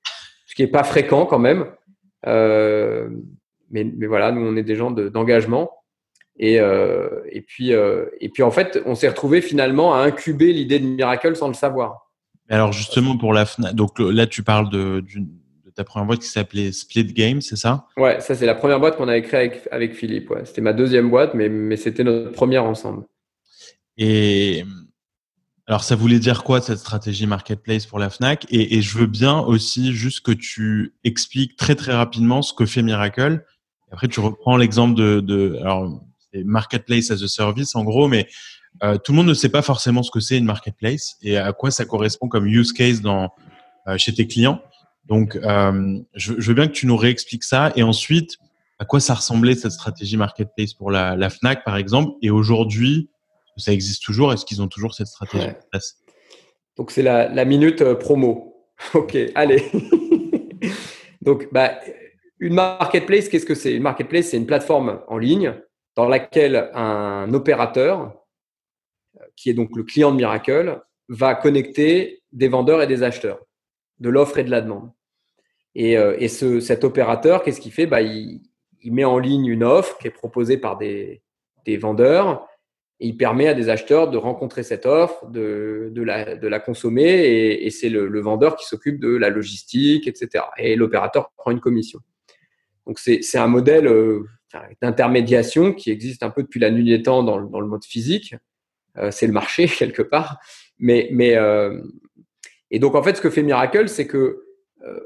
ce qui pas fréquent quand même mais, mais, voilà, nous, on est des gens d'engagement. et, euh, et, puis, euh, et puis, en fait, on s'est retrouvé finalement à incuber l'idée de Miracle sans le savoir. Alors, justement, pour la FNAC, donc là, tu parles de, de ta première boîte qui s'appelait Split Game, c'est ça? Ouais, ça, c'est la première boîte qu'on avait créée avec, avec Philippe. Ouais. C'était ma deuxième boîte, mais, mais c'était notre première ensemble. Et alors, ça voulait dire quoi cette stratégie marketplace pour la Fnac? Et, et, je veux bien aussi juste que tu expliques très très rapidement ce que fait Miracle après, tu reprends l'exemple de, de alors, marketplace as a service en gros, mais euh, tout le monde ne sait pas forcément ce que c'est une marketplace et à quoi ça correspond comme use case dans euh, chez tes clients. Donc, euh, je, je, veux bien que tu nous réexpliques ça et ensuite à quoi ça ressemblait cette stratégie marketplace pour la, la Fnac par exemple et aujourd'hui ça existe toujours? Est-ce qu'ils ont toujours cette stratégie Donc c'est la, la minute euh, promo. ok, allez. Donc bah une marketplace, qu'est-ce que c'est? Une marketplace, c'est une plateforme en ligne dans laquelle un opérateur, qui est donc le client de Miracle, va connecter des vendeurs et des acheteurs. de l'offre et de la demande. Et, ce, cet opérateur, qu'est-ce qu'il fait? Bah, il, met en ligne une offre qui est proposée par des, vendeurs et il permet à des acheteurs de rencontrer cette offre, de, la, consommer, et, c'est le, vendeur qui s'occupe de la logistique, etc. Et l'opérateur prend une commission. Donc c'est un modèle euh, d'intermédiation qui existe un peu depuis la nuit des temps dans, dans le mode physique. Euh, c'est le marché quelque part. Mais, mais euh, et donc en fait, ce que fait Miracle, c'est que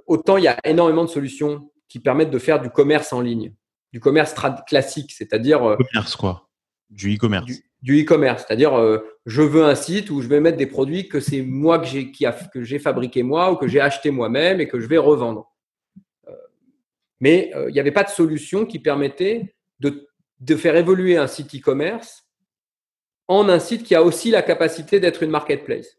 autant il y a énormément de solutions qui permettent de faire du commerce en ligne, du commerce classique, c'est-à-dire commerce quoi, du e-commerce du e-commerce, c'est-à-dire je veux un site où je vais mettre des produits que c'est moi que j'ai fabriqué moi ou que j'ai acheté moi-même et que je vais revendre. Mais euh, il n'y avait pas de solution qui permettait de, faire évoluer un site e-commerce en un site qui a aussi la capacité d'être une marketplace.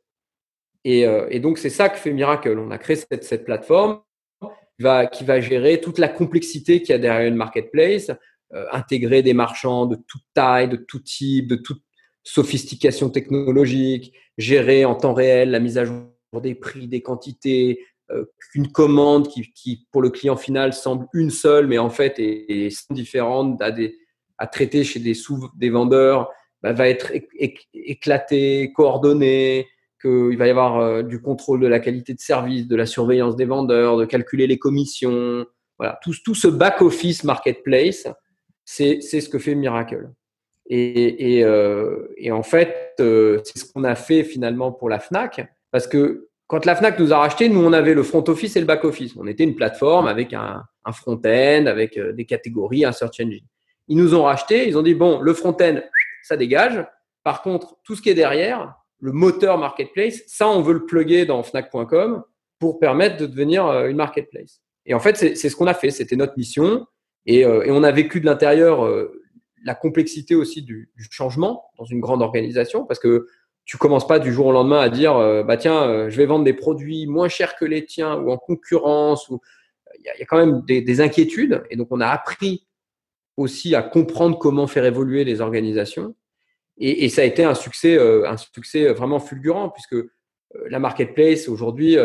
Et, euh, donc c'est ça que fait Miracle. On a créé cette, plateforme qui va, qui va gérer toute la complexité qu'il y a derrière une marketplace, euh, intégrer des marchands de toute taille, de tout type, de toute sophistication technologique, gérer en temps réel la mise à jour des prix, des quantités, euh, une commande qui, pour le client final, semble une seule, mais en fait est, différente à, traiter chez des, sous, des vendeurs, bah, va être éclatée, coordonnée, qu'il va y avoir euh, du contrôle de la qualité de service, de la surveillance des vendeurs, de calculer les commissions. Voilà, tout, tout ce back-office marketplace c'est ce que fait Miracle. Et, et, euh, en fait, c'est ce qu'on a fait finalement pour la FNAC, parce que quand la FNAC nous a racheté, nous, on avait le front office et le back office. On était une plateforme avec un, front-end, avec euh, des catégories, un search engine. Ils nous ont racheté, ils ont dit, bon, le front-end, ça dégage. Par contre, tout ce qui est derrière, le moteur marketplace, ça, on veut le plugger dans fnac.com pour permettre de devenir euh, une marketplace. Et en fait, c'est ce qu'on a fait. C'était notre mission. Et, euh, on a vécu de l'intérieur la complexité aussi du, du, changement dans une grande organisation, parce que tu commences pas du jour au lendemain à dire euh, bah tiens, je vais vendre des produits moins chers que les tiens ou en concurrence. Ou il y, a, quand même des, des, inquiétudes, et donc on a appris aussi à comprendre comment faire évoluer les organisations. Et, ça a été un succès, un succès vraiment fulgurant, puisque la marketplace aujourd'hui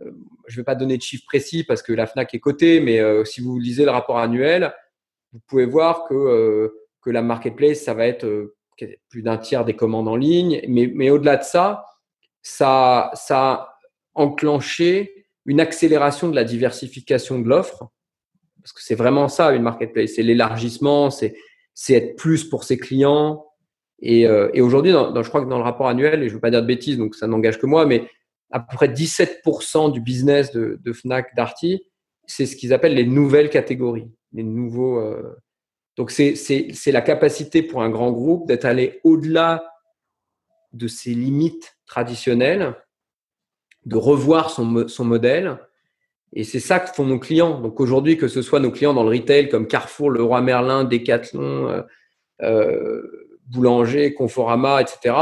euh, je vais pas donner de chiffres précis parce que la FNAC est cotée, mais euh, si vous lisez le rapport annuel, vous pouvez voir que, euh, que la marketplace, ça va être plus d'un tiers des commandes en ligne. Mais, mais au-delà de ça, ça, ça a enclenché une accélération de la diversification de l'offre. Parce que c'est vraiment ça, une marketplace. C'est l'élargissement, c'est, être plus pour ses clients. Et, et aujourd'hui, je crois que dans le rapport annuel, et je ne veux pas dire de bêtises, donc ça n'engage que moi, mais à peu près 17% du business de, de Fnac Darty, c'est ce qu'ils appellent les nouvelles catégories, les nouveaux. Euh... Donc c'est la capacité pour un grand groupe d'être allé au-delà de ses limites traditionnelles, de revoir son, modèle. Et c'est ça que font nos clients. Donc aujourd'hui, que ce soit nos clients dans le retail comme Carrefour, Leroy Merlin, Decathlon, euh, euh, Boulanger, Conforama, etc.,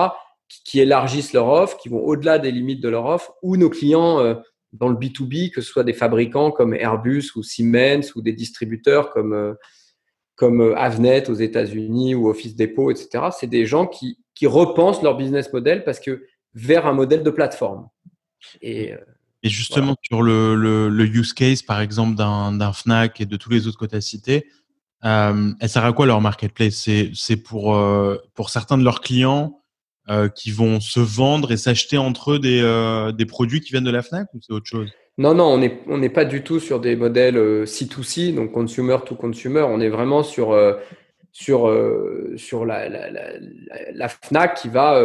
qui élargissent leur offre, qui vont au-delà des limites de leur offre, ou nos clients euh, dans le B2B, que ce soit des fabricants comme Airbus ou Siemens ou des distributeurs comme, comme euh, Avnet aux États-Unis ou Office Depot, etc. C'est des gens qui, qui repensent leur business model parce que vers un modèle de plateforme. Et, et justement, voilà. sur le, le, le, use case, par exemple, d'un Fnac et de tous les autres que tu as cités, euh, elle sert à quoi leur marketplace? C'est pour, euh, pour certains de leurs clients euh, qui vont se vendre et s'acheter entre eux des, euh, des produits qui viennent de la FNAC ou c'est autre chose? Non, non, on n'est pas du tout sur des modèles euh, C2C, donc consumer to consumer. On est vraiment sur, euh, euh, la, FNAC qui va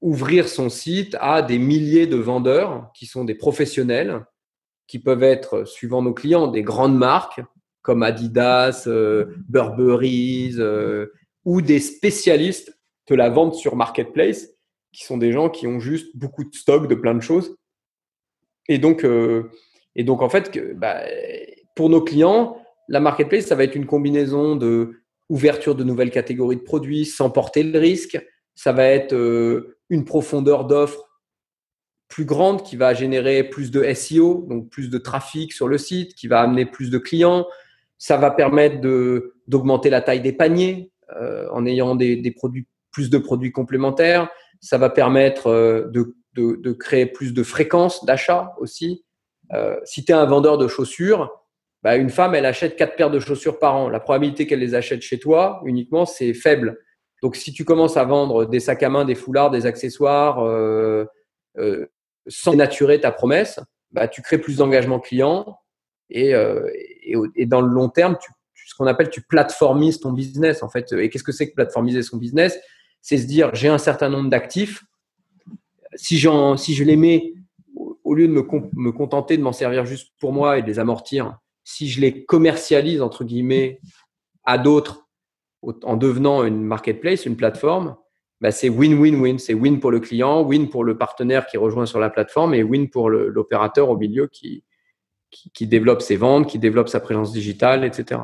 ouvrir son site à des milliers de vendeurs qui sont des professionnels, qui peuvent être, suivant nos clients, des grandes marques comme Adidas, Burberry ou des spécialistes de la vente sur marketplace, qui sont des gens qui ont juste beaucoup de stock de plein de choses. Et donc, euh, et donc en fait, que, bah, pour nos clients, la marketplace, ça va être une combinaison de ouverture de nouvelles catégories de produits sans porter le risque. Ça va être euh, une profondeur d'offres plus grande qui va générer plus de SEO, donc plus de trafic sur le site, qui va amener plus de clients. Ça va permettre de d'augmenter la taille des paniers euh, en ayant des, produits plus de produits complémentaires. Ça va permettre euh, de de, créer plus de fréquences d'achat aussi. Euh, si tu es un vendeur de chaussures, bah, une femme, elle achète quatre paires de chaussures par an. La probabilité qu'elle les achète chez toi uniquement, c'est faible. Donc, si tu commences à vendre des sacs à main, des foulards, des accessoires, euh, euh, sans dénaturer ta promesse, bah, tu crées plus d'engagement client et, euh, et, dans le long terme, tu, ce qu'on appelle tu plateformises ton business en fait. Et qu'est-ce que c'est que plateformiser son business? C'est se dire j'ai un certain nombre d'actifs. Si, si je les mets, au lieu de me, contenter de m'en servir juste pour moi et de les amortir, si je les commercialise entre guillemets à d'autres en devenant une marketplace, une plateforme, bah c'est win-win-win. C'est win pour le client, win pour le partenaire qui rejoint sur la plateforme et win pour l'opérateur au milieu qui, qui, développe ses ventes, qui développe sa présence digitale, etc.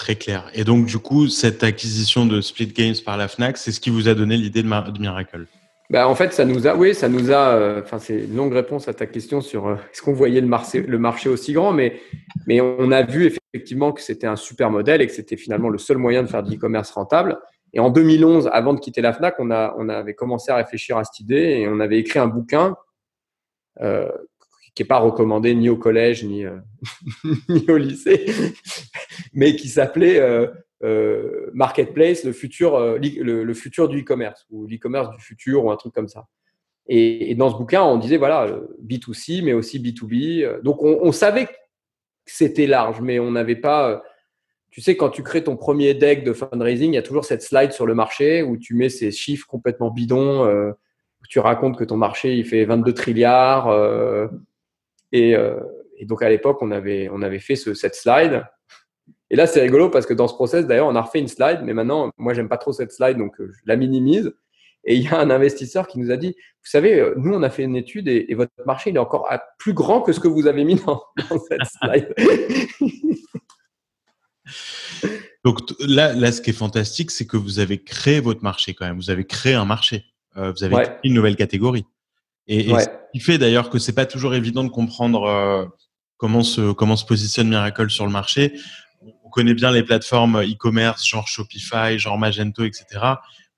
Très clair. Et donc, du coup, cette acquisition de Split Games par la Fnac, c'est ce qui vous a donné l'idée de, Miracle? Bah, En fait, ça nous a, oui, ça nous a, euh, enfin, c'est une longue réponse à ta question sur euh, est-ce qu'on voyait le marché, le marché aussi grand, mais, mais on a vu effectivement que c'était un super modèle et que c'était finalement le seul moyen de faire de l'e-commerce rentable. Et en 2011, avant de quitter la Fnac, on, a, on avait commencé à réfléchir à cette idée et on avait écrit un bouquin euh, qui n'est pas recommandé ni au collège ni, euh, au lycée, mais qui s'appelait euh, euh, Marketplace, le futur, le, futur du e-commerce ou l'e-commerce du futur ou un truc comme ça. Et, dans ce bouquin, on disait voilà B2C, mais aussi B2B. Donc on, on savait que c'était large, mais on n'avait pas tu sais, quand tu crées ton premier deck de fundraising, il y a toujours cette slide sur le marché où tu mets ces chiffres complètement bidons, où tu racontes que ton marché, il fait 22 trilliards. Euh, euh, et, donc, à l'époque, on avait, on avait fait ce, cette slide. Et là, c'est rigolo parce que dans ce process, d'ailleurs, on a refait une slide, mais maintenant, moi, j'aime pas trop cette slide, donc je la minimise. Et il y a un investisseur qui nous a dit, vous savez, nous, on a fait une étude et, votre marché, il est encore plus grand que ce que vous avez mis dans, dans cette slide. Donc là, là, ce qui est fantastique, c'est que vous avez créé votre marché quand même. Vous avez créé un marché. Euh, vous avez créé une nouvelle catégorie. Et, ce qui fait d'ailleurs que c'est pas toujours évident de comprendre euh, comment se comment se positionne Miracle sur le marché. On connaît bien les plateformes e-commerce, genre Shopify, genre Magento, etc.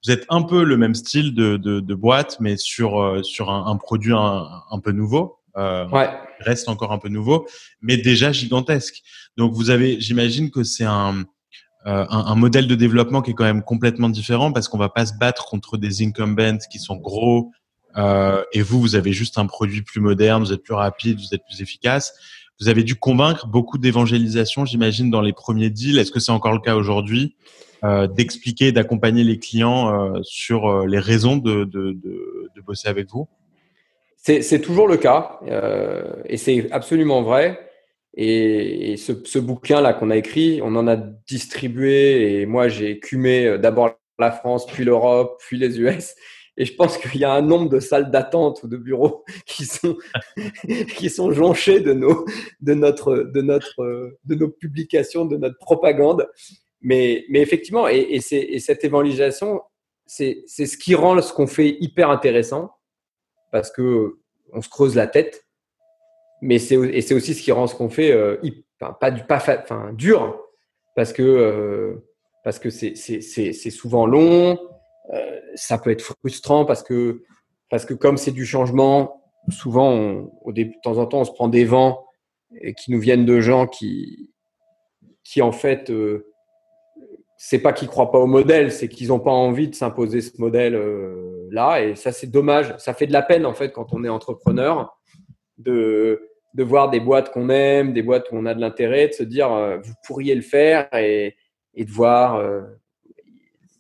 Vous êtes un peu le même style de, de, de boîte, mais sur euh, sur un, un produit un, un, peu nouveau. Euh, ouais. Reste encore un peu nouveau, mais déjà gigantesque. Donc vous avez, j'imagine que c'est un, euh, un, un, modèle de développement qui est quand même complètement différent parce qu'on va pas se battre contre des incumbents qui sont gros euh, et vous, vous avez juste un produit plus moderne, vous êtes plus rapide, vous êtes plus efficace. Vous avez dû convaincre beaucoup d'évangélisation, j'imagine, dans les premiers deals. Est-ce que c'est encore le cas aujourd'hui euh, d'expliquer, d'accompagner les clients euh, sur les raisons de, bosser avec vous? C'est toujours le cas et c'est absolument vrai. Et, ce, ce bouquin-là qu'on a écrit, on en a distribué et moi j'ai cumé d'abord la France, puis l'Europe, puis les US. Et je pense qu'il y a un nombre de salles d'attente ou de bureaux qui sont, qui sont jonchés de, nos, de, notre, de, notre, de nos publications, de notre propagande. Mais, effectivement, et, et, et cette évangélisation, c'est ce qui rend ce qu'on fait hyper intéressant parce que on se creuse la tête mais c'est aussi ce qui rend ce qu'on fait euh, pas du pas dur parce que euh, parce que c'est souvent long euh, ça peut être frustrant parce que parce que comme c'est du changement souvent de temps en temps on se prend des vents qui nous viennent de gens qui qui en fait euh, c'est pas qu'ils croient pas au modèle c'est qu'ils ont pas envie de s'imposer ce modèle euh, là. Et ça c'est dommage. Ça fait de la peine en fait quand on est entrepreneur de voir des boîtes qu'on aime, des boîtes où on a de l'intérêt, de se dire euh, vous pourriez le faire et, de voir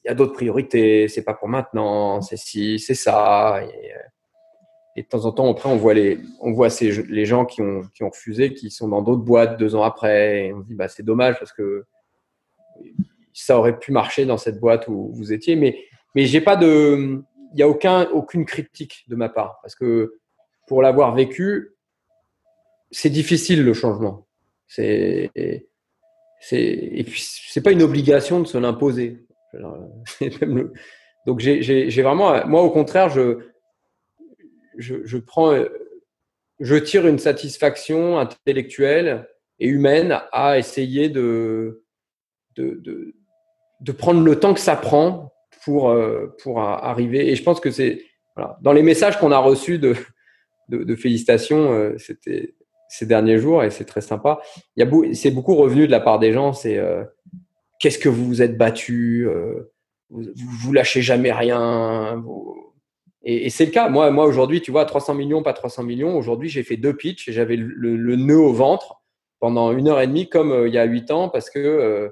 y a d'autres priorités, c'est pas pour maintenant, c'est si, c'est ça. Et, euh, et, de temps en temps, après, on voit les, on voit ces, les gens qui ont, qui ont refusé, qui sont dans d'autres boîtes deux ans après. Et on se dit bah c'est dommage parce que ça aurait pu marcher dans cette boîte où vous étiez, mais mais j'ai pas de, il y a aucun aucune critique de ma part parce que pour l'avoir vécu, c'est difficile le changement. C'est, et puis c'est pas une obligation de se l'imposer. Donc j'ai, vraiment, moi au contraire, je, je, prends, je tire une satisfaction intellectuelle et humaine à essayer de, de, de, prendre le temps que ça prend pour, pour arriver. Et je pense que c'est. Dans les messages qu'on a reçus de, de, félicitations, c'était ces derniers jours et c'est très sympa. Il y a c'est beaucoup revenu de la part des gens. C'est qu'est-ce que vous vous êtes battu, vous, vous lâchez jamais rien. Et, c'est le cas. Moi, moi aujourd'hui, tu vois, 300 millions, pas 300 millions. Aujourd'hui, j'ai fait deux pitchs et j'avais le, nœud au ventre pendant une heure et demie, comme euh, il y a huit ans, parce que euh,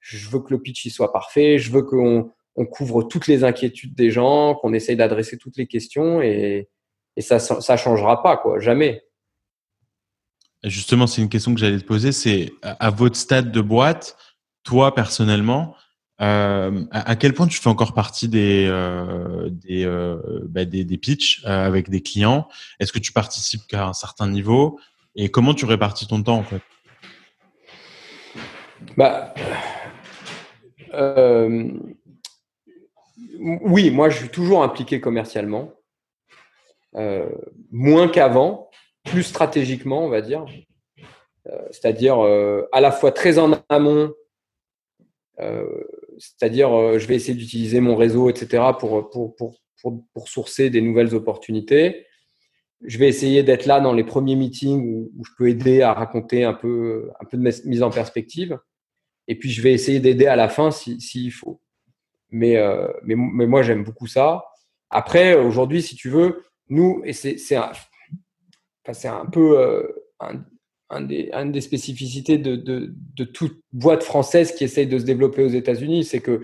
je veux que le pitch il soit parfait. Je veux qu'on on couvre toutes les inquiétudes des gens, qu'on essaye d'adresser toutes les questions et, et ça, ça changera pas, quoi, jamais. Justement, c'est une question que j'allais te poser. C'est à votre stade de boîte, toi personnellement, euh, à, quel point tu fais encore partie des euh, euh, bah, pitchs avec des clients? Est-ce que tu participes qu'à un certain niveau? Et comment tu répartis ton temps bah, oui, moi je suis toujours impliqué commercialement, moins qu'avant, plus stratégiquement on va dire, c'est-à-dire à la fois très en amont c'est-à-dire, euh, je vais essayer d'utiliser mon réseau, etc., pour, pour, pour, pour, sourcer des nouvelles opportunités. Je vais essayer d'être là dans les premiers meetings où, je peux aider à raconter un peu, un peu de mise en perspective. Et puis, je vais essayer d'aider à la fin s'il si, faut. Mais, euh, mais, mais, moi, j'aime beaucoup ça. Après, aujourd'hui, si tu veux, nous, et c'est un, enfin, un peu euh, une des spécificités de, toute boîte française qui essaye de se développer aux États-Unis, c'est que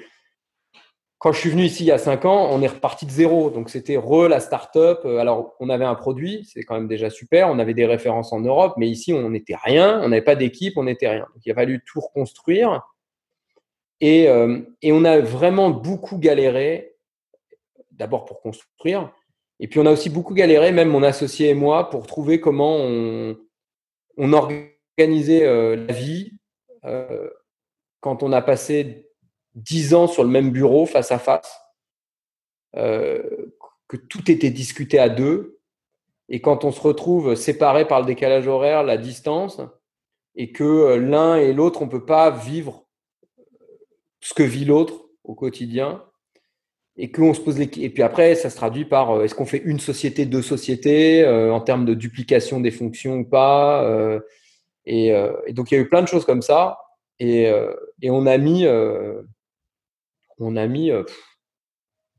quand je suis venu ici il y a cinq ans, on est reparti de zéro. Donc c'était re la start-up. Alors on avait un produit, c'est quand même déjà super. On avait des références en Europe, mais ici on n'était rien. On n'avait pas d'équipe, on n'était rien. Donc il a fallu tout reconstruire. Et, euh, et on a vraiment beaucoup galéré, d'abord pour construire. Et puis on a aussi beaucoup galéré, même mon associé et moi, pour trouver comment on, on organisait euh, la vie euh, quand on a passé dix ans sur le même bureau face à face, euh, que tout était discuté à deux, et quand on se retrouve séparés par le décalage horaire, la distance, et que l'un et l'autre, on ne peut pas vivre ce que vit l'autre au quotidien, et qu'on se pose les... et puis après ça se traduit par euh, est-ce qu'on fait une société deux sociétés euh, en termes de duplication des fonctions ou pas euh, et, donc il y a eu plein de choses comme ça et, et on a mis on a mis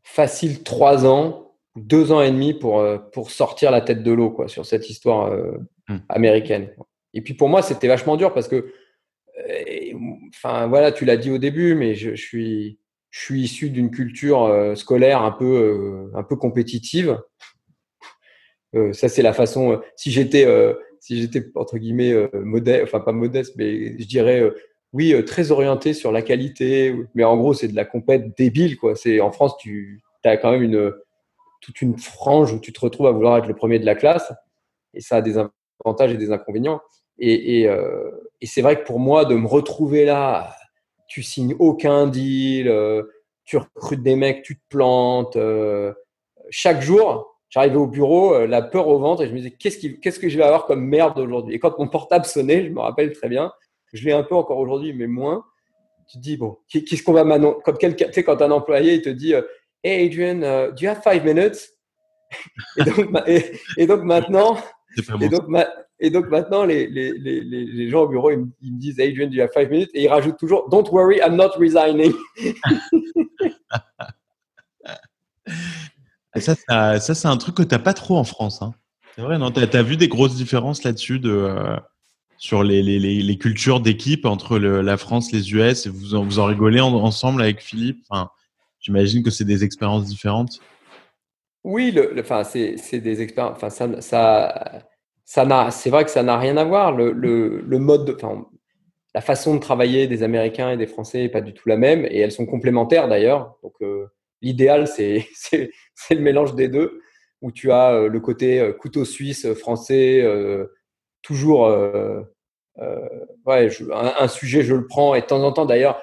facile trois ans deux ans et demi pour pour sortir la tête de l'eau quoi sur cette histoire mmh. américaine et puis pour moi c'était vachement dur parce que enfin voilà tu l'as dit au début mais je suis je suis issu d'une culture euh, scolaire un peu, euh, un peu compétitive. Euh, ça, c'est la façon. si j'étais, si j'étais entre guillemets modeste, enfin pas modeste, mais je dirais oui, très orienté sur la qualité. Mais en gros, c'est de la compète débile, quoi. C'est en France, tu as quand même une toute une frange où tu te retrouves à vouloir être le premier de la classe, et ça a des avantages et des inconvénients. Et, et, et c'est vrai que pour moi, de me retrouver là tu signes aucun deal, euh, tu recrutes des mecs, tu te plantes. Euh, chaque jour, j'arrivais au bureau, euh, la peur au ventre, et je me disais qu'est-ce, qu'est-ce que je vais avoir comme merde aujourd'hui? Et quand mon portable sonnait, je me rappelle très bien, je l'ai un peu encore aujourd'hui, mais moins. Tu te dis bon, qu'est-ce qu'on va maintenant Comme quelqu'un, tu sais, quand un employé il te dit Hey Adrian, do you have five minutes? Et, donc, et, donc, maintenant, et donc, et donc maintenant, les, les, les, les gens au bureau, ils me, disent Adrian, you have five minutes Et ils rajoutent toujours Don't worry, I'm not resigning. ça, ça, ça c'est un truc que tu n'as pas trop en France. Hein. C'est vrai, non? Tu as, vu des grosses différences là-dessus de, euh, sur les, les cultures d'équipe entre le, la France, les US et vous en, vous en rigolez ensemble avec Philippe? Enfin, J'imagine que c'est des expériences différentes. Oui, le, enfin, c'est des expériences. Enfin, ça, ça c'est vrai que ça n'a rien à voir. Le, le, mode, enfin, la façon de travailler des Américains et des Français n'est pas du tout la même, et elles sont complémentaires d'ailleurs. Donc, euh, l'idéal, c'est le mélange des deux, où tu as euh, le côté euh, couteau suisse français, toujours, ouais, un, sujet, je le prends, et de temps en temps d'ailleurs,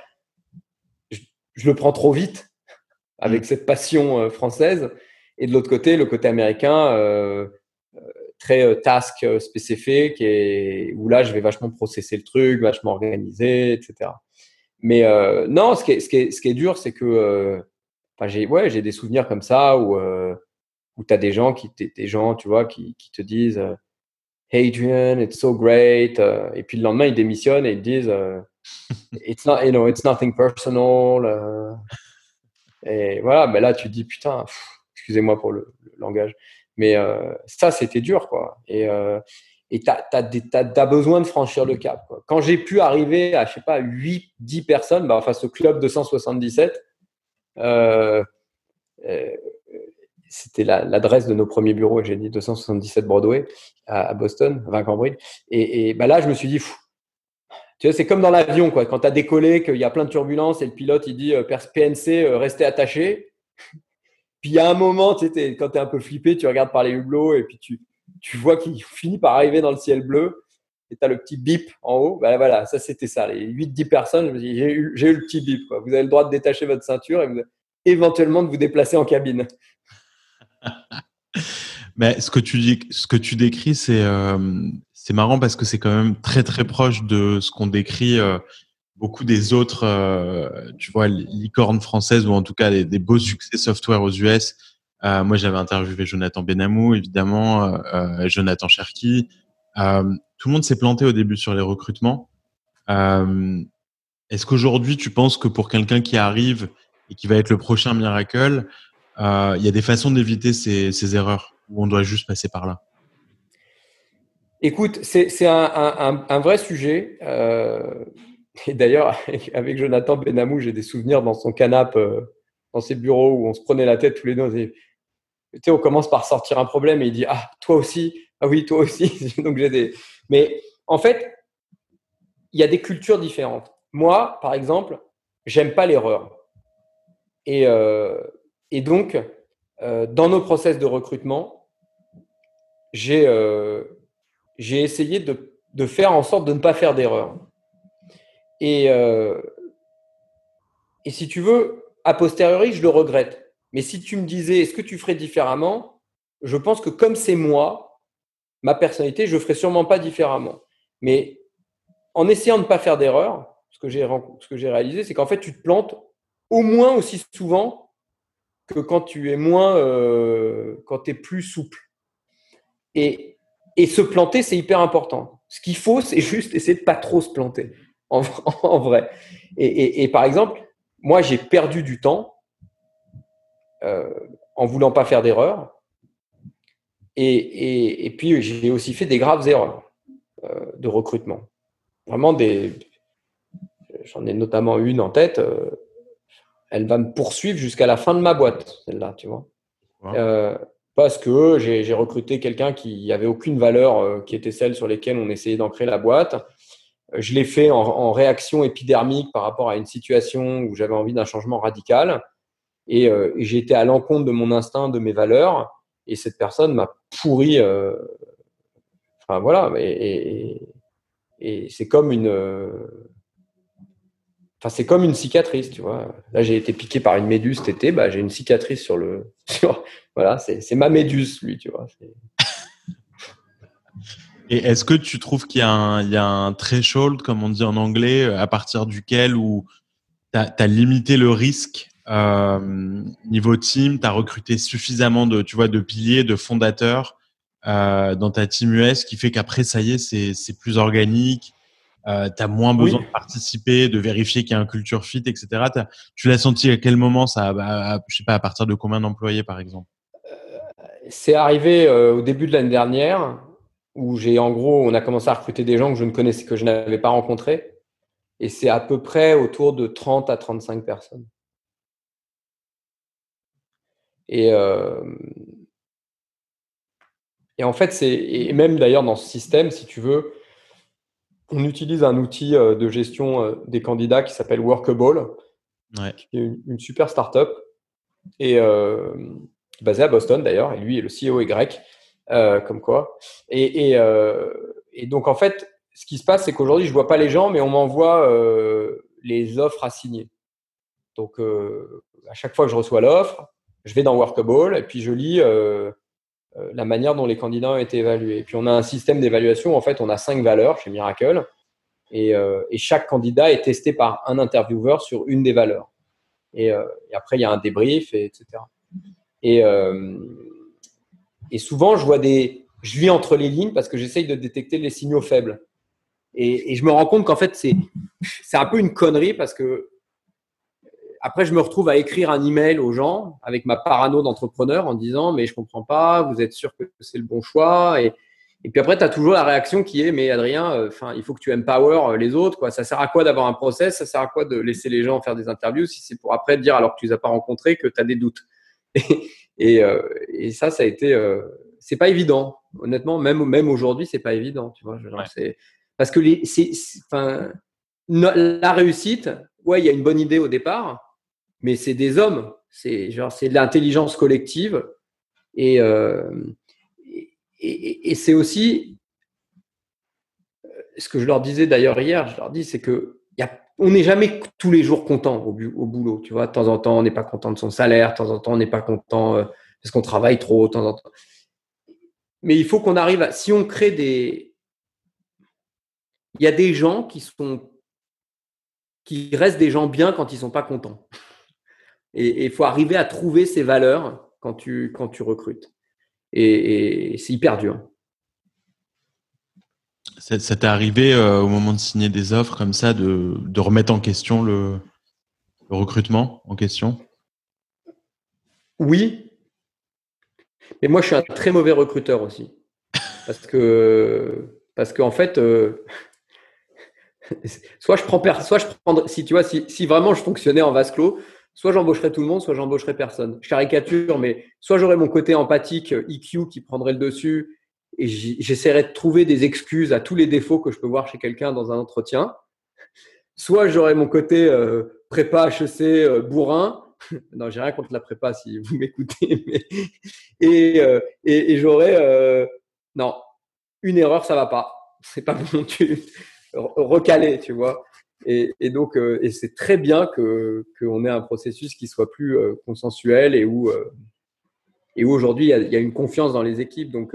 je, je, le prends trop vite, avec mmh. cette passion française. Et de l'autre côté, le côté américain, très euh, task euh, spécifique et où là, je vais vachement processer le truc, vachement organiser, etc. Mais euh, non, ce qui est, dur, c'est que j'ai ouais, des souvenirs comme ça où où tu as des gens, qui, des gens, tu vois, qui, qui te disent Hey Adrian, it's so great. et puis le lendemain, ils démissionnent et ils disent It's not, you know, it's nothing personal. et voilà, mais là, tu te dis Putain, excusez-moi pour le, langage, mais ça, c'était dur, quoi. Et et tu as, besoin de franchir le cap. Quand j'ai pu arriver à, je sais pas, 8, 10 personnes, bah, enfin, ce club 277, euh, euh, c'était l'adresse de nos premiers bureaux, j'ai dit 277 Broadway à, Boston, à Cambridge. Et, bah là, je me suis dit, tu vois, c'est comme dans l'avion, quoi. Quand tu as décollé, qu'il y a plein de turbulences et le pilote, il dit euh, PNC, restez attaché. Puis il y a un moment, quand tu es un peu flippé, tu regardes par les hublots et puis tu, tu vois qu'il finit par arriver dans le ciel bleu et tu as le petit bip en haut. Ben voilà, ça c'était ça. Les 8-10 personnes, j'ai eu, eu, le petit bip. Vous avez le droit de détacher votre ceinture et éventuellement de vous déplacer en cabine. Mais ce que tu, dis, ce que tu décris, c'est euh, marrant parce que c'est quand même très très proche de ce qu'on décrit euh, beaucoup des autres, euh, tu vois, licornes françaises ou en tout cas des, des beaux succès software aux US euh, moi, j'avais interviewé Jonathan Benamou, évidemment, euh, Jonathan Cherki. Tout le monde s'est planté au début sur les recrutements. Est-ce qu'aujourd'hui, tu penses que pour quelqu'un qui arrive et qui va être le prochain miracle, il y a des façons d'éviter ces, ces, erreurs ou on doit juste passer par là? Écoute, c'est un, un, un, vrai sujet. Et d'ailleurs, avec Jonathan Benamou, j'ai des souvenirs dans son canapé, dans ses bureaux où on se prenait la tête tous les deux. On tu sais, on commence par sortir un problème et il dit Ah, toi aussi Ah oui, toi aussi. Donc j'ai des. Mais en fait, il y a des cultures différentes. Moi, par exemple, j'aime pas l'erreur. Et, euh, et donc, euh, dans nos process de recrutement, j'ai euh, j'ai essayé de, de, faire en sorte de ne pas faire d'erreur. Et, et si tu veux, a posteriori, je le regrette. Mais si tu me disais, est-ce que tu ferais différemment? Je pense que comme c'est moi, ma personnalité, je ne ferais sûrement pas différemment. Mais en essayant de ne pas faire d'erreur, ce que j'ai réalisé, c'est qu'en fait, tu te plantes au moins aussi souvent que quand tu es moins, euh, quand plus souple. Et, et se planter, c'est hyper important. Ce qu'il faut, c'est juste essayer de pas trop se planter, en, vrai. Et, et, par exemple, moi, j'ai perdu du temps euh, en voulant pas faire d'erreurs. Et, et, puis, j'ai aussi fait des graves erreurs euh, de recrutement. Vraiment des. J'en ai notamment une en tête. Euh, elle va me poursuivre jusqu'à la fin de ma boîte, celle-là, tu vois. parce que j'ai recruté quelqu'un qui avait aucune valeur, qui était celle sur lesquelles on essayait d'ancrer la boîte. Je l'ai fait en, réaction épidermique par rapport à une situation où j'avais envie d'un changement radical. Euh, et, j'ai été à l'encontre de mon instinct, de mes valeurs, et cette personne m'a pourri. Euh, enfin voilà, et, c'est comme une. Enfin, c'est comme une cicatrice, tu vois. Là, j'ai été piqué par une méduse cet été, bah, j'ai une cicatrice sur le. voilà, c'est ma méduse, lui, tu vois. Et est-ce que tu trouves qu'il y, a un threshold, comme on dit en anglais, à partir duquel où tu as, limité le risque euh, niveau team, tu as recruté suffisamment de, tu vois, de piliers, de fondateurs euh, dans ta team US qui fait qu'après, ça y est, c'est plus organique. Euh, tu as moins besoin de participer, de vérifier qu'il y a un culture fit, etc. Tu l'as senti à quel moment ça Je sais pas, à partir de combien d'employés, par exemple? C'est arrivé au début de l'année dernière où j'ai en gros, on a commencé à recruter des gens que je ne connaissais, que je n'avais pas rencontrés. Et c'est à peu près autour de 30 à 35 personnes. Et, euh, et en fait, c'est et même d'ailleurs dans ce système, si tu veux, on utilise un outil euh, de gestion euh, des candidats qui s'appelle Workable, qui est une, super startup et basée à Boston d'ailleurs. Et lui, le CEO est grec, comme quoi. Et, et, et, donc en fait, ce qui se passe, c'est qu'aujourd'hui, je vois pas les gens, mais on m'envoie les offres à signer. Donc à chaque fois que je reçois l'offre, je vais dans Workable et puis je lis euh, euh, la manière dont les candidats ont été évalués. Et puis on a un système d'évaluation, en fait, on a cinq valeurs chez Miracle et, euh, et chaque candidat est testé par un intervieweur sur une des valeurs. Et, après, il y a un débrief, et etc. Et, et souvent, je vois des, je lis entre les lignes parce que j'essaye de détecter les signaux faibles. Et, je me rends compte qu'en fait, c'est, c'est un peu une connerie parce que après, je me retrouve à écrire un email aux gens avec ma parano d'entrepreneur en disant mais je comprends pas, vous êtes sûr que c'est le bon choix? Et, puis après, tu as toujours la réaction qui est mais Adrien, enfin, il faut que tu empower les autres. Quoi. Ça sert à quoi d'avoir un process? Ça sert à quoi de laisser les gens faire des interviews si c'est pour après dire alors que tu les as pas rencontrés que tu as des doutes? Euh, et, ça, ça a été, c'est pas évident. Honnêtement, même même aujourd'hui, c'est pas évident. Tu vois, parce que les, la réussite, ouais, il y a une bonne idée au départ, mais c'est des hommes. C'est genre, c'est de l'intelligence collective et et, c'est aussi euh, ce que je leur disais d'ailleurs hier, je leur dis, c'est que on n'est jamais tous les jours content au, boulot. Tu vois, de temps en temps, on n'est pas content de son salaire, de temps en temps, on n'est pas content euh, parce qu'on travaille trop, de temps en temps. Mais il faut qu'on arrive à, si on crée des, il y a des gens qui sont, qui restent des gens bien quand ils sont pas contents. Et il faut arriver à trouver ces valeurs quand tu, quand tu recrutes et, c'est hyper dur. Ça, t'est arrivé euh, au moment de signer des offres comme ça de, de remettre en question le, recrutement en question? Oui. Mais moi, je suis un très mauvais recruteur aussi. Parce que, parce qu'en fait, euh, soit je prends, soit je prends, si tu vois, si, si, vraiment je fonctionnais en vase clos, soit j'embaucherai tout le monde, soit j'embaucherai personne. Je caricature, mais soit j'aurais mon côté empathique, EQ, qui prendrait le dessus, et j'essaierai de trouver des excuses à tous les défauts que je peux voir chez quelqu'un dans un entretien. Soit j'aurais mon côté euh, prépa HEC euh, bourrin. non, j'ai rien contre la prépa si vous m'écoutez. Et, euh, et, et j'aurais euh, non, une erreur, ça va pas. C'est pas bon, tu recaler, tu vois. Et, donc, et c'est très bien que qu'on ait un processus qui soit plus consensuel et où et où aujourd'hui il y, a une confiance dans les équipes. Donc,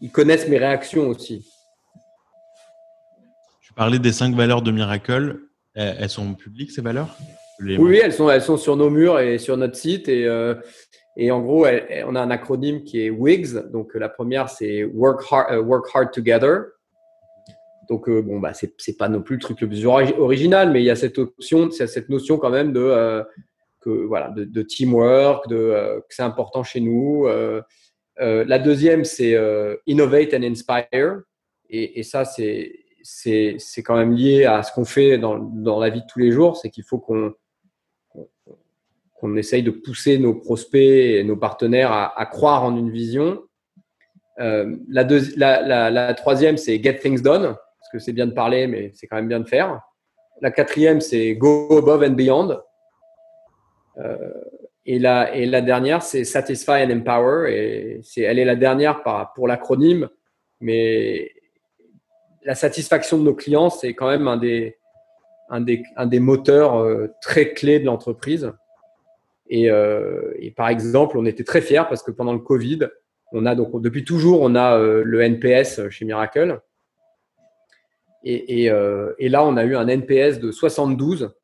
ils, connaissent mes réactions aussi. Tu parlais des cinq valeurs de Miracle. Elles sont publiques ces valeurs? Oui, elles sont elles sont sur nos murs et sur notre site et et en gros, on a un acronyme qui est WIGS. Donc, la première, c'est Work Hard, work hard Together. Donc, euh, bon, bah, c'est pas non plus le truc le plus original, mais il y a cette option, cette notion quand même de, euh, que, voilà, de, teamwork, de, euh, que c'est important chez nous. La deuxième, c'est innovate and inspire. Et, ça, c'est c'est quand même lié à ce qu'on fait dans, dans, la vie de tous les jours. C'est qu'il faut qu'on qu'on essaye de pousser nos prospects et nos partenaires à, croire en une vision. la, la, la, troisième, c'est get things done que c'est bien de parler, mais c'est quand même bien de faire. La quatrième, c'est Go Above and Beyond. Euh, et, la, et la dernière, c'est Satisfy and Empower. Et c'est, elle est la dernière pour l'acronyme, mais la satisfaction de nos clients, c'est quand même un des, un des, un des moteurs euh, très clés de l'entreprise. Et, euh, et, par exemple, on était très fiers parce que pendant le Covid, on a donc depuis toujours, on a le NPS chez Miracle. Euh, et, là, on a eu un NPS de 72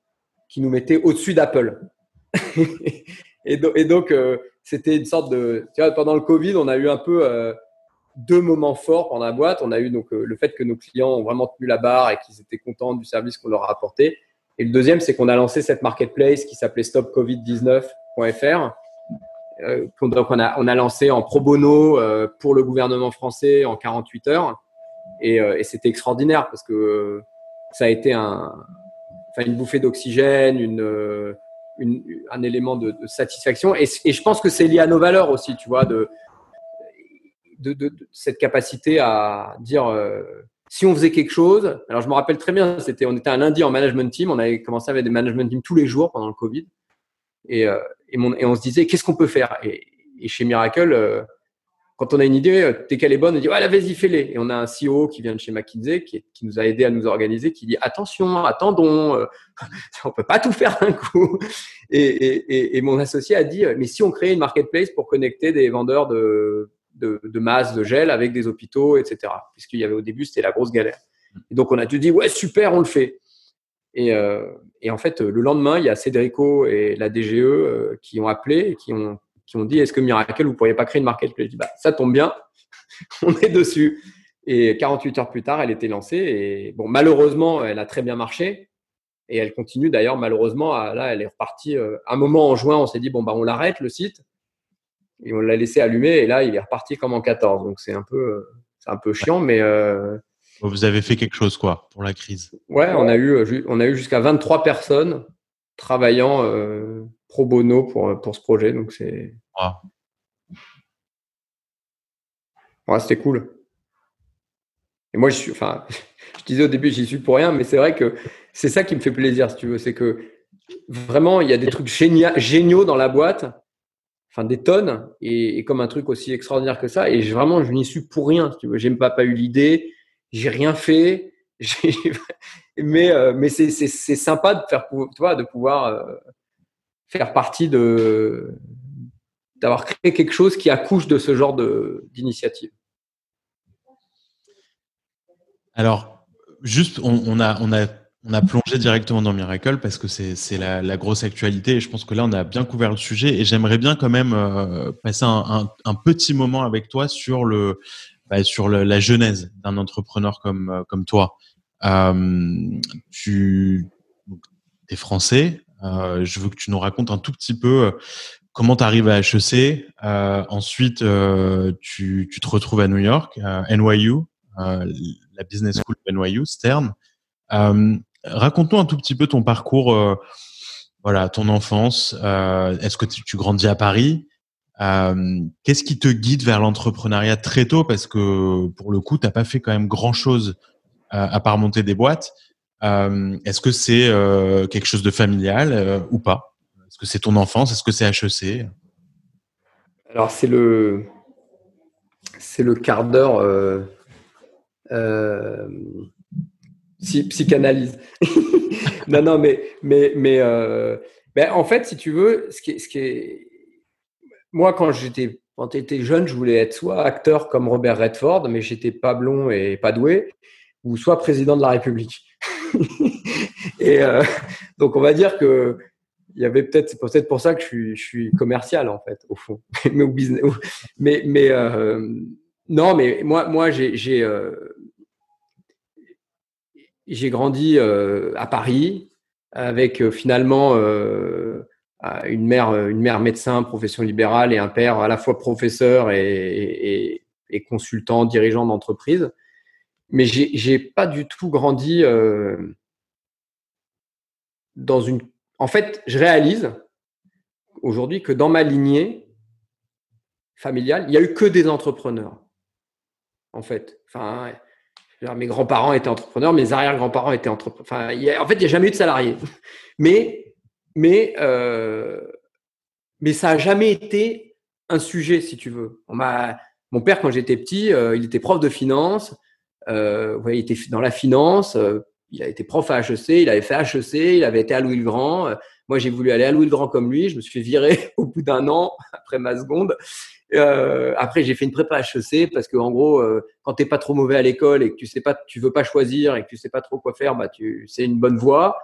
qui nous mettait au-dessus d'Apple. et, donc, euh, c'était une sorte de. Pendant le Covid, on a eu un peu euh, deux moments forts pendant la boîte. On a eu donc le fait que nos clients ont vraiment tenu la barre et qu'ils étaient contents du service qu'on leur a apporté. Et le deuxième, c'est qu'on a lancé cette marketplace qui s'appelait stopcovid19.fr. donc, on a, on a lancé en pro bono pour le gouvernement français en 48 heures. Euh, et, c'était extraordinaire parce que ça a été une bouffée d'oxygène, une, euh, un élément de, satisfaction. Et, je pense que c'est lié à nos valeurs aussi, tu vois, de, cette capacité à dire euh, si on faisait quelque chose. Alors je me rappelle très bien, c'était, on était un lundi en management team, on avait commencé avec des management teams tous les jours pendant le Covid, et, mon, et on se disait qu'est-ce qu'on peut faire? Et, et chez Miracle quand on a une idée, euh, dès qu'elle est bonne, on dit voilà, vas-y, fais-les. Et on a un CEO qui vient de chez McKinsey, qui, nous a aidé à nous organiser, qui dit attention, attendons, euh, on peut pas tout faire d'un coup. Et, mon associé a dit mais si on crée une marketplace pour connecter des vendeurs de, de, masse, de gel avec des hôpitaux, etc. Puisqu'il y avait au début, c'était la grosse galère. Et donc on a tout dit ouais, super, on le fait. Et, euh, en fait, le lendemain, il y a Cédrico et la DGE euh, qui ont appelé et qui ont qui ont dit Est-ce que Miracle, vous pourriez pas créer une marketplace Je dis bah, Ça tombe bien, on est dessus. Et 48 heures plus tard, elle était lancée. Et bon, malheureusement, elle a très bien marché. Et elle continue d'ailleurs, malheureusement, là, elle est repartie. Euh, un moment en juin, on s'est dit Bon, bah, on l'arrête, le site. Et on l'a laissé allumer. Et là, il est reparti comme en 14. Donc, c'est un peu, euh, c'est un peu chiant, mais. Euh, vous avez fait quelque chose, quoi, pour la crise? Ouais, on a eu, on a eu jusqu'à 23 personnes travaillant pro bono pour, pour ce projet. Donc, c'est. Ouais, c'était cool. Et moi, je suis, enfin, je disais au début, j'y suis pour rien, mais c'est vrai que c'est ça qui me fait plaisir, si tu veux. C'est que vraiment, il y a des trucs géniaux dans la boîte, enfin des tonnes, et, comme un truc aussi extraordinaire que ça. Et vraiment, je n'y suis pour rien, si tu veux. J'ai même pas, eu l'idée, j'ai rien fait. mais euh, mais c'est sympa de faire, tu vois, de pouvoir euh, faire partie de d'avoir créé quelque chose qui accouche de ce genre d'initiative. Alors, juste, on, a, on, a, on a plongé directement dans Miracle parce que c'est la, la, grosse actualité et je pense que là, on a bien couvert le sujet et j'aimerais bien quand même euh, passer un, petit moment avec toi sur, le, bah, sur la genèse d'un entrepreneur comme, euh, comme toi. Euh, tu es français, je veux que tu nous racontes un tout petit peu comment tu arrives à HEC. Euh, ensuite, euh, tu, te retrouves à New York, NYU, euh, la business school de NYU, Stern. Raconte-nous un tout petit peu ton parcours, voilà, ton enfance. Est-ce que tu, grandis à Paris Qu'est-ce qui te guide vers l'entrepreneuriat très tôt? Parce que pour le coup, tu n'as pas fait quand même grand-chose à part monter des boîtes. Est-ce que c'est quelque chose de familial ou pas? Est-ce que c'est ton enfance? Est-ce que c'est HEC Alors, c'est le, quart d'heure euh, euh, psychanalyse. non, non, mais, mais, mais euh, ben, en fait, si tu veux, ce qui ce qui est... moi, quand j'étais quand j'étais jeune, je voulais être soit acteur comme Robert Redford, mais j'étais pas blond et pas doué, ou soit président de la République. et donc, on va dire que il y avait peut-être, c'est peut-être pour ça que je suis, je commercial en fait, au fond, mais euh, non, mais moi, moi, j'ai, j'ai, euh, grandi euh, à Paris avec finalement une mère, une mère médecin, profession libérale, et un père à la fois professeur et consultant, dirigeant d'entreprise. Mais j'ai, pas du tout grandi dans une en fait, je réalise aujourd'hui que dans ma lignée familiale, il n'y a eu que des entrepreneurs. En fait, enfin, mes grands-parents étaient entrepreneurs, mes arrière-grands-parents étaient entrepreneurs. En fait, il n'y a jamais eu de salariés. Mais, mais, mais ça n'a jamais été un sujet, si tu veux. On mon père, quand j'étais petit, il était prof de finance. Euh, il était dans la finance il a été prof à HEC, il avait fait HEC, il avait été à Louis-le-Grand. Euh, moi, j'ai voulu aller à Louis-le-Grand comme lui. Je me suis virer au bout d'un an après ma seconde. Euh, après, j'ai fait une prépa HEC parce que, en gros, euh, quand t'es pas trop mauvais à l'école et que tu sais pas, tu veux pas choisir et que tu sais pas trop quoi faire, bah, tu, c'est une bonne voie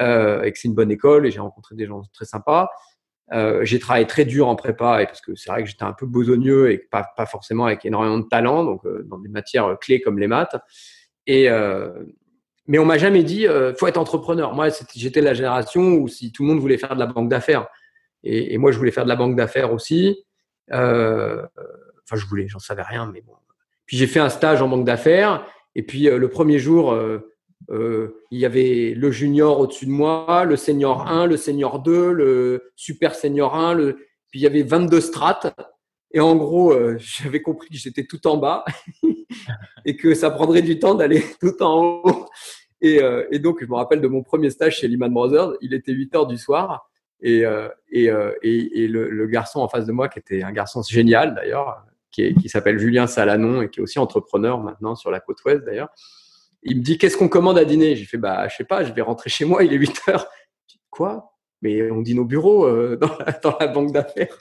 euh, et que c'est une bonne école. Et j'ai rencontré des gens très sympas. Euh, j'ai travaillé très dur en prépa parce que c'est vrai que j'étais un peu besogneux et pas, forcément avec énormément de talent, donc dans des matières clés comme les maths. Et, mais on m'a jamais dit, euh, faut être entrepreneur. Moi, j'étais la génération où si tout le monde voulait faire de la banque d'affaires, et, moi, je voulais faire de la banque d'affaires aussi. Euh, enfin, je voulais, j'en savais rien, mais bon. Puis j'ai fait un stage en banque d'affaires, et puis euh, le premier jour, euh, euh, il y avait le junior au-dessus de moi, le senior 1, le senior 2, le super senior 1, le... puis il y avait 22 strates. Et en gros, j'avais compris que j'étais tout en bas et que ça prendrait du temps d'aller tout en haut. Euh, et, donc, je me rappelle de mon premier stage chez Lehman Brothers. Il était 8 heures du soir. Et, euh, euh, le, garçon en face de moi, qui était un garçon génial d'ailleurs, qui s'appelle Julien Salanon et qui est aussi entrepreneur maintenant sur la côte ouest d'ailleurs, il me dit Qu'est-ce qu'on commande à dîner? J'ai fait Bah, je sais pas, je vais rentrer chez moi, il est 8 heures. Quoi? Mais on dîne au bureau dans, la, dans, la, banque d'affaires.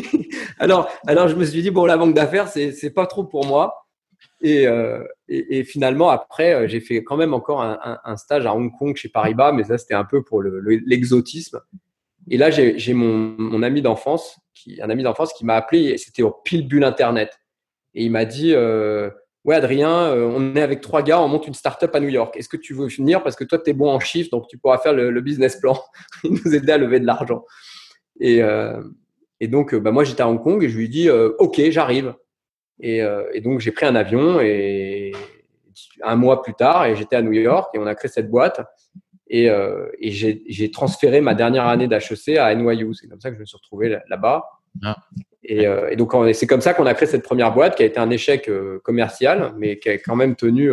alors, alors je me suis dit bon, la banque d'affaires, c'est c'est pas trop pour moi. Euh, et, et, finalement, après, euh, j'ai fait quand même encore un, stage à Hong Kong chez Paribas, mais ça, c'était un peu pour l'exotisme. Le, et là, j'ai mon, mon, ami d'enfance qui, un ami d'enfance qui m'a appelé, et c'était au pile bulle Internet. Et il m'a dit Ouais, Adrien, on est avec trois gars, on monte une startup à New York. Est-ce que tu veux venir? Parce que toi, tu es bon en chiffres, donc tu pourras faire le, business plan et nous aider à lever de l'argent. Et, et, donc, bah, moi, j'étais à Hong Kong et je lui ai dit Ok, j'arrive. Et, donc, j'ai pris un avion et un mois plus tard, et j'étais à New York et on a créé cette boîte. Et, euh, et j'ai transféré ma dernière année d'HEC à NYU. C'est comme ça que je me suis retrouvé là-bas. Ah. Et, euh, et, donc, c'est comme ça qu'on a créé cette première boîte qui a été un échec euh, commercial, mais qui a quand même tenu.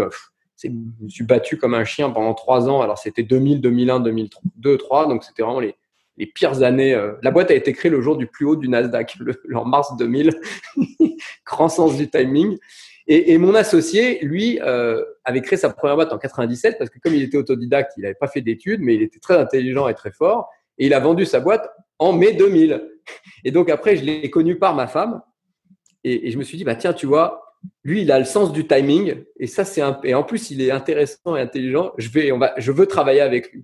je me suis battu comme un chien pendant trois ans. Alors, c'était 2000, 2001, 2002, 2003. Donc, c'était vraiment les, les pires années. La boîte a été créée le jour du plus haut du Nasdaq, le, en mars 2000. Grand sens du timing. Et, mon associé, lui, euh, avait créé sa première boîte en 97 parce que comme il était autodidacte, il n'avait pas fait d'études, mais il était très intelligent et très fort. Et il a vendu sa boîte en mai 2000. Et donc après, je l'ai connu par ma femme. Et, je me suis dit, bah tiens, tu vois, lui, il a le sens du timing. Et ça, c'est un, et en plus, il est intéressant et intelligent. Je vais, on va, je veux travailler avec lui.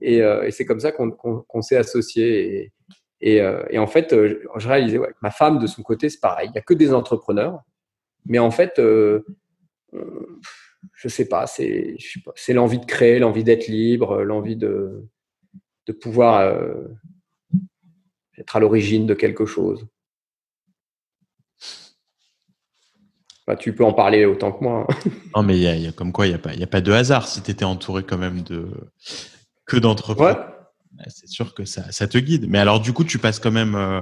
Et, euh, c'est comme ça qu'on s'est associés. Et, euh, en fait, je réalisais ouais, ma femme, de son côté, c'est pareil. Il n'y a que des entrepreneurs. Mais en fait, euh, je sais pas, c'est l'envie de créer, l'envie d'être libre, l'envie de, de pouvoir euh, être à l'origine de quelque chose. Bah, tu peux en parler autant que moi. Hein. non, mais il y, a comme quoi, il n'y a, pas, a pas de hasard si tu étais entouré quand même de que d'entrepreneurs. C'est sûr que ça, ça, te guide. Mais alors, du coup, tu passes quand même. Euh,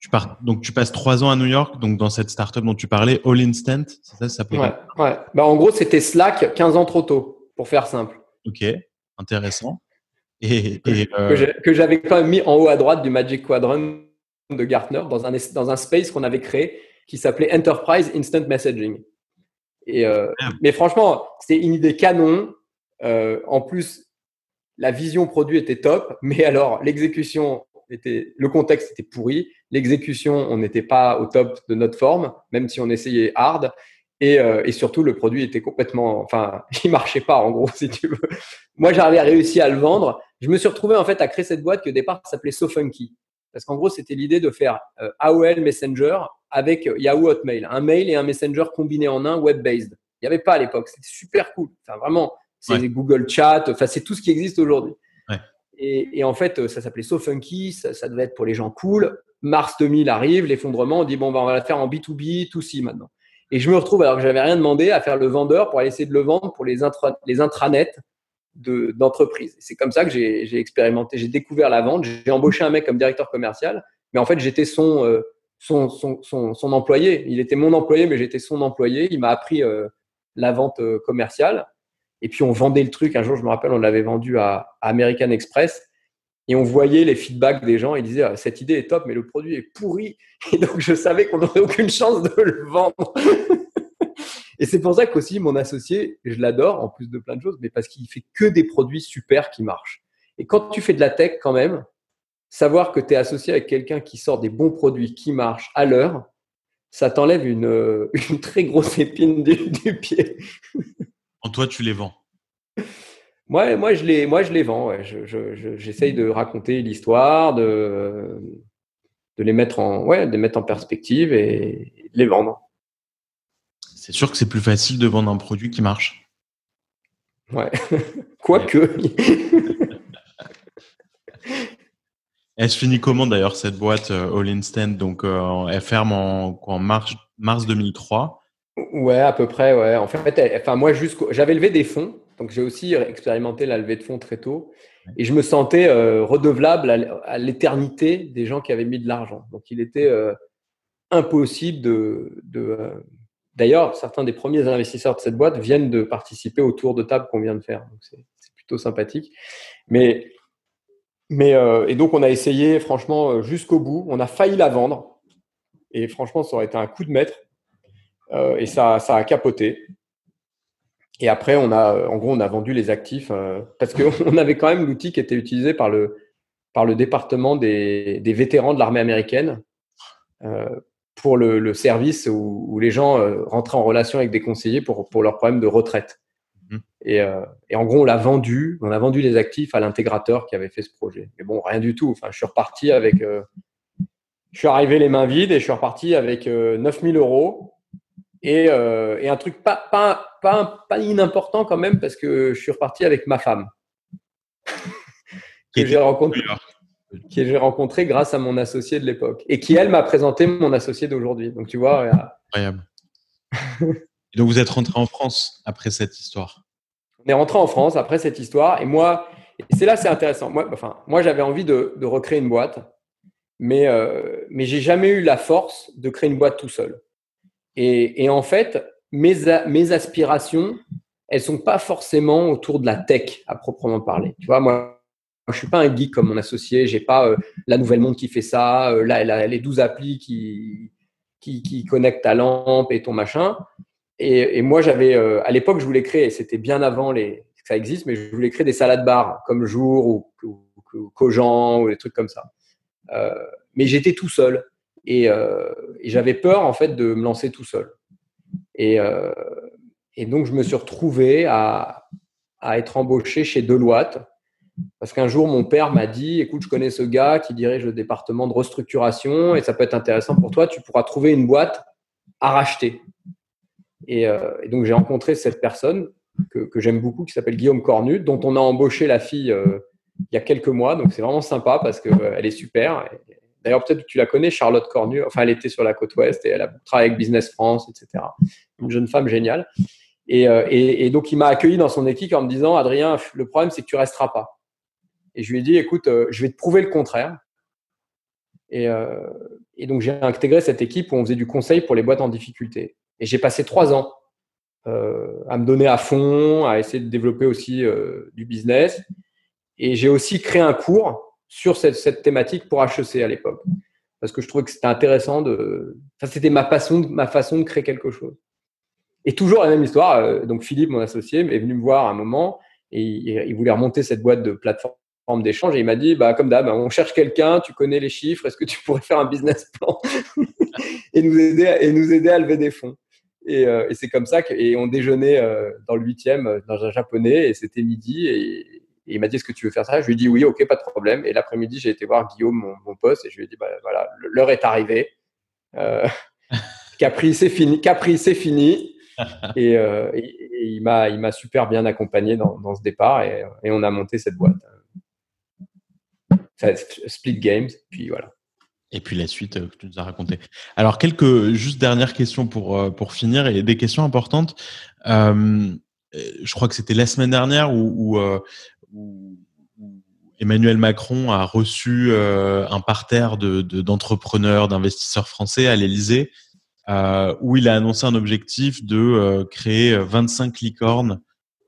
tu pars, donc tu passes trois ans à New York, donc dans cette startup dont tu parlais, All Instant, c'est ça, ça Ouais, ouais. Bah, en gros, c'était Slack 15 ans trop tôt, pour faire simple. Ok, intéressant. Et, euh, que j'avais quand même mis en haut à droite du Magic Quadrant de Gartner dans un, dans un space qu'on avait créé qui s'appelait Enterprise Instant Messaging. Et, euh, mais franchement, c'était une idée canon. Euh, en plus, la vision produit était top, mais alors l'exécution était, le contexte était pourri, l'exécution, on n'était pas au top de notre forme, même si on essayait hard. Et, euh, et, surtout, le produit était complètement, enfin, il marchait pas en gros, si tu veux. Moi, j'avais réussi à le vendre. Je me suis retrouvé en fait à créer cette boîte qui au départ s'appelait SoFunky, parce qu'en gros, c'était l'idée de faire euh, AOL Messenger avec Yahoo Hotmail, un mail et un Messenger combinés en un web-based. Il n'y avait pas à l'époque. C'était super cool. Enfin, vraiment, c'est Google Chat. Enfin, c'est tout ce qui existe aujourd'hui. Et, et, en fait, ça s'appelait SoFunky. Ça, ça devait être pour les gens cool mars 2000 arrive, l'effondrement, on dit bon, ben, on va la faire en B2B, tout si maintenant. Et je me retrouve, alors que j'avais rien demandé, à faire le vendeur pour aller essayer de le vendre pour les, intranets d'entreprise. c'est comme ça que j'ai expérimenté, j'ai découvert la vente. J'ai embauché un mec comme directeur commercial, mais en fait, j'étais son, euh, son, son, son, employé. Il était mon employé, mais j'étais son employé. Il m'a appris euh, la vente euh, commerciale. Et puis, on vendait le truc. Un jour, je me rappelle, on l'avait vendu à American Express et on voyait les feedbacks des gens. Ils disaient ah, cette idée est top, mais le produit est pourri. Et donc je savais qu'on n'aurait aucune chance de le vendre. et c'est pour ça qu'aussi mon associé, je l'adore en plus de plein de choses, mais parce qu'il fait que des produits super qui marchent. Et quand tu fais de la tech, quand même, savoir que tu es associé avec quelqu'un qui sort des bons produits qui marchent à l'heure, ça t'enlève une, une, très grosse épine du, du pied. en toi, tu les vends. Moi, moi, je les, moi, je les vends. J'essaye de raconter l'histoire, de, de les mettre en, ouais, de mettre en perspective et de les vendre. C'est sûr que c'est plus facile de vendre un produit qui marche. Ouais, quoique. Elle se finit comment d'ailleurs cette boîte euh, All Instant Donc euh, elle ferme en, en mars, mars 2003. Ouais, à peu près. Ouais. En fait, enfin moi j'avais levé des fonds donc j'ai aussi expérimenté la levée de fonds très tôt et je me sentais euh, redevable à, l'éternité des gens qui avaient mis de l'argent. Donc il était euh, impossible de. Euh, d'ailleurs, certains des premiers investisseurs de cette boîte viennent de participer au tour de table qu'on vient de faire. C'est plutôt sympathique. Mais, mais et donc on a essayé franchement jusqu'au bout. On a failli la vendre et franchement ça aurait été un coup de maître et ça, ça a capoté. Et après, on a, en gros, on a vendu les actifs euh, parce qu'on avait quand même l'outil qui était utilisé par le, par le département des, des vétérans de l'armée américaine euh, pour le, le service où, où, les gens euh, rentraient en relation avec des conseillers pour, pour leurs problèmes de retraite. Mmh. Et, euh, et, en gros, on l'a vendu, on a vendu les actifs à l'intégrateur qui avait fait ce projet. Mais bon, rien du tout. Enfin, je suis reparti avec je suis arrivé les mains vides et je suis reparti avec 9000 euros et, et, un truc pas, pas, pas, pas inimportant quand même parce que je suis reparti avec ma femme que j'ai rencontré, que j'ai rencontré grâce à mon associé de l'époque et qui elle m'a présenté mon associé d'aujourd'hui. Donc tu vois, incroyable. et donc vous êtes rentré en France après cette histoire? On est rentré en France après cette histoire et moi, c'est là c'est intéressant. Moi, enfin, moi j'avais envie de, de, recréer une boîte, mais euh, mais j'ai jamais eu la force de créer une boîte tout seul. Et, et en fait, mes, mes aspirations, elles sont pas forcément autour de la tech à proprement parler. Tu vois, moi, je suis pas un geek comme mon associé. J'ai pas euh, la nouvelle monde qui fait ça, euh, les 12 applis qui, qui, qui, connectent ta lampe et ton machin. Et, et moi, j'avais, euh, à l'époque, je voulais créer, c'était bien avant les, que ça existe, mais je voulais créer des salades bars comme Jour ou, ou, ou Cogent ou des trucs comme ça. Euh, mais j'étais tout seul et, et j'avais peur en fait de me lancer tout seul. Et, et donc, je me suis retrouvé à, être embauché chez Deloitte. Parce qu'un jour, mon père m'a dit Écoute, je connais ce gars qui dirige le département de restructuration et ça peut être intéressant pour toi. Tu pourras trouver une boîte à racheter. Et, euh, donc, j'ai rencontré cette personne que, j'aime beaucoup qui s'appelle Guillaume Cornu, dont on a embauché la fille euh, il y a quelques mois. Donc, c'est vraiment sympa parce qu'elle euh, est super. D'ailleurs, peut-être que tu la connais, Charlotte Cornu. Enfin, elle était sur la côte ouest et elle a travaillé avec Business France, etc. Une jeune femme géniale. Euh, et, donc, il m'a accueilli dans son équipe en me disant, Adrien, le problème, c'est que tu resteras pas. Et je lui ai dit, écoute, euh, je vais te prouver le contraire. Et, euh, et donc, j'ai intégré cette équipe où on faisait du conseil pour les boîtes en difficulté. Et j'ai passé trois ans à me donner à fond, à essayer de développer aussi du business. Et j'ai aussi créé un cours sur cette, thématique pour HEC à l'époque. Parce que je trouvais que c'était intéressant de. Enfin, c'était ma façon, ma façon de créer quelque chose. Et toujours la même histoire. Euh, donc Philippe, mon associé, est venu me voir à un moment et il, voulait remonter cette boîte de plateforme d'échange et il m'a dit, bah, comme d'hab, on cherche quelqu'un, tu connais les chiffres, est-ce que tu pourrais faire un business plan et, nous aider, et nous aider à lever des fonds et, euh, c'est comme ça que, et on déjeunait euh, dans le huitième dans un japonais et c'était midi et, et il m'a dit est-ce que tu veux faire ça? Je lui ai dit oui, ok, pas de problème. Et l'après-midi, j'ai été voir Guillaume, mon, mon poste, et je lui ai dit bah, voilà, l'heure est arrivée. Euh, Capri, c'est fini. Capri, c'est fini. et, euh, et, et, il m'a il m'a super bien accompagné dans, dans ce départ et, et, on a monté cette boîte. Split Games, puis voilà. Et puis la suite que tu nous as raconté. Alors quelques juste dernières questions pour pour finir et des questions importantes. Euh, je crois que c'était la semaine dernière où, où, Emmanuel Macron a reçu euh, un parterre d'entrepreneurs, de, d'investisseurs français à l'Élysée euh, où il a annoncé un objectif de euh, créer 25 licornes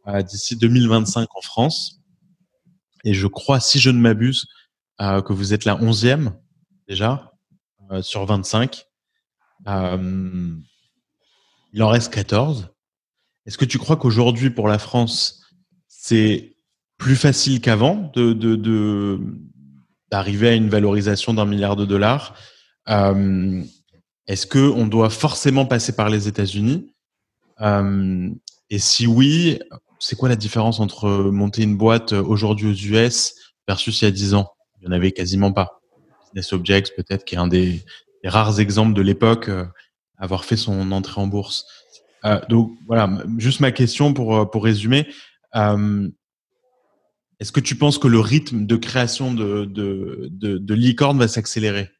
euh, d'ici 2025 en France. Et je crois, si je ne m'abuse, que vous êtes la 11e déjà sur 25. il en reste 14. Est-ce que tu crois qu'aujourd'hui, pour la France, c'est plus facile qu'avant de, de, de d'arriver à une valorisation d'un milliard de dollars euh, est-ce que on doit forcément passer par les États-Unis? Euh, Et si oui, c'est quoi la différence entre monter une boîte aujourd'hui aux US versus il y a 10 ans? Il n'y en avait quasiment pas. Business Objects, peut-être, qui est un des, rares exemples de l'époque euh, avoir fait son entrée en bourse. Euh, donc voilà, juste ma question pour, pour résumer. Est-ce que tu penses que le rythme de création de, de, licorne va s'accélérer?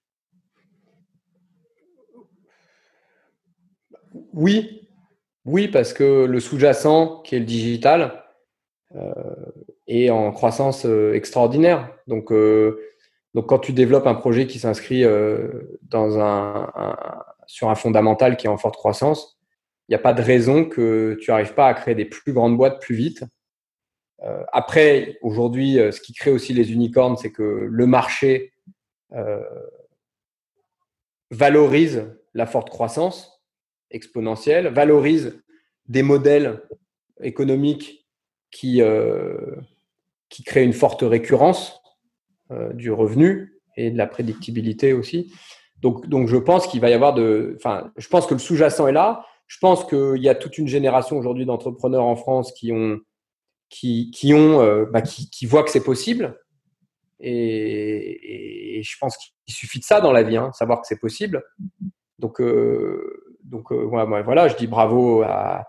Oui, oui, parce que le sous-jacent, qui est le digital, euh, est en croissance euh, extraordinaire. Donc, euh, donc, quand tu développes un projet qui s'inscrit sur un fondamental qui est en forte croissance, il n'y a pas de raison que tu n'arrives pas à créer des plus grandes boîtes plus vite. Euh, après, aujourd'hui, ce qui crée aussi les unicornes, c'est que le marché valorise la forte croissance exponentielle, valorise des modèles économiques qui, euh, qui créent une forte récurrence euh, du revenu et de la prédictibilité aussi. Donc, donc je pense qu'il va y avoir de. Enfin, je pense que le sous-jacent est là. Je pense qu'il y a toute une génération aujourd'hui d'entrepreneurs en France qui ont, qui, ont, euh, bah, qui, voient que c'est possible. Et, je pense il suffit de ça dans la vie, hein, savoir que c'est possible. Donc, donc voilà, je dis bravo à,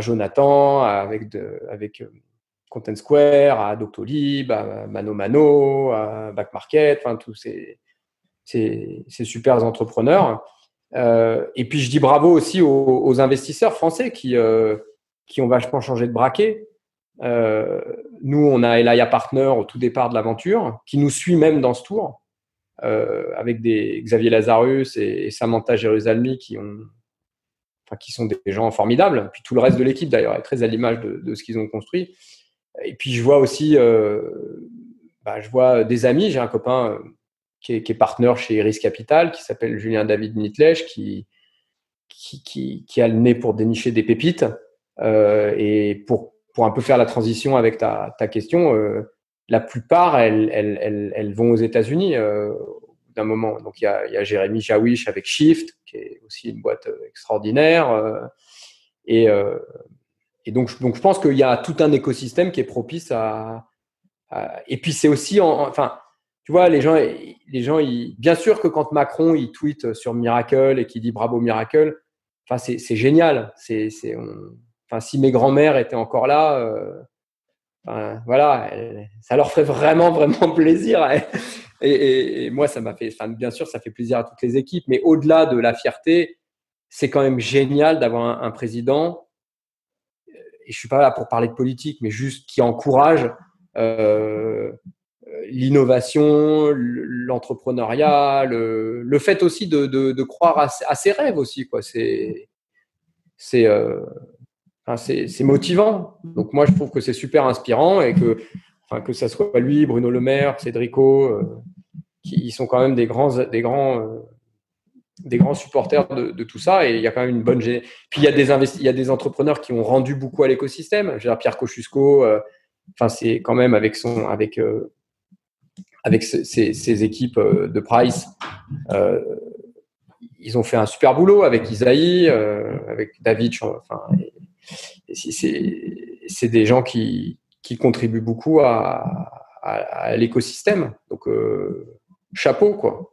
Jonathan, avec, avec Content Square, à Doctolib, à Mano Mano, à Back Market, enfin tous ces, ces, super entrepreneurs. Euh, et puis je dis bravo aussi aux, investisseurs français qui, euh, qui ont vachement changé de braquet. Euh, nous, on a Elia Partner au tout départ de l'aventure, qui nous suit même dans ce tour, avec des Xavier Lazarus et, Samantha Jérusalemi qui sont des gens formidables. Puis tout le reste de l'équipe d'ailleurs est très à l'image de, ce qu'ils ont construit. Et puis je vois aussi, bah, je vois des amis. J'ai un copain qui est, qui partenaire chez Iris Capital, qui s'appelle Julien David Nitlech, qui, a le nez pour dénicher des pépites. Euh, et pour, pour un peu faire la transition avec ta, ta question, euh, la plupart, elles, elles, elles, vont aux États-Unis euh, d'un moment. Donc il y a, y a Jérémy Jawish avec Shift, qui est aussi une boîte euh, extraordinaire. Et, et donc, donc je pense qu'il y a tout un écosystème qui est propice à. et puis c'est aussi, en, enfin, tu vois, les gens, les gens ils, bien sûr que quand Macron il tweet sur Miracle et qu'il dit bravo Miracle, enfin, c'est génial. C'est, enfin, si mes grands-mères étaient encore là, euh, voilà, ça leur ferait vraiment, vraiment plaisir. Et, moi, ça m'a fait, enfin, bien sûr, ça fait plaisir à toutes les équipes, mais au-delà de la fierté, c'est quand même génial d'avoir un, président. Et je suis pas là pour parler de politique, mais juste qui encourage euh, l'innovation, l'entrepreneuriat, le, fait aussi de, croire à, ses rêves aussi. Quoi. C'est, euh, c'est, motivant. Donc moi, je trouve que c'est super inspirant et que, enfin, que ça soit lui, Bruno Le Maire, Cédrico, euh, qui sont quand même des grands, des grands, euh, des grands supporters de, tout ça. Et il y a quand même une bonne. Puis il y a des il y a des entrepreneurs qui ont rendu beaucoup à l'écosystème. Pierre Cochusco. Enfin, c'est quand même avec son, avec avec ces, équipes euh, de Price. Euh, ils ont fait un super boulot avec Isaïe, euh, avec David. C'est des gens qui, contribuent beaucoup à, l'écosystème. Donc, chapeau, quoi.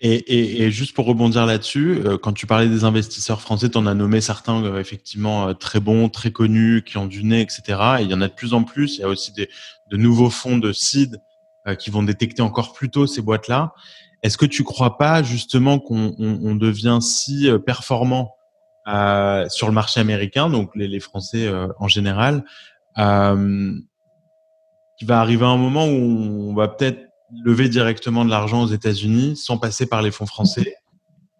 Et, juste pour rebondir là-dessus, quand tu parlais des investisseurs français, tu en as nommé certains effectivement très bons, très connus, qui ont du nez, etc. Et il y en a de plus en plus. Il y a aussi des, de nouveaux fonds de seed euh, qui vont détecter encore plus tôt ces boîtes-là. Est-ce que tu crois pas justement qu'on on, devient si euh, performant euh, sur le marché américain, donc les, les Français euh, en général, euh, qu'il va arriver un moment où on va peut-être lever directement de l'argent aux États-Unis sans passer par les fonds français.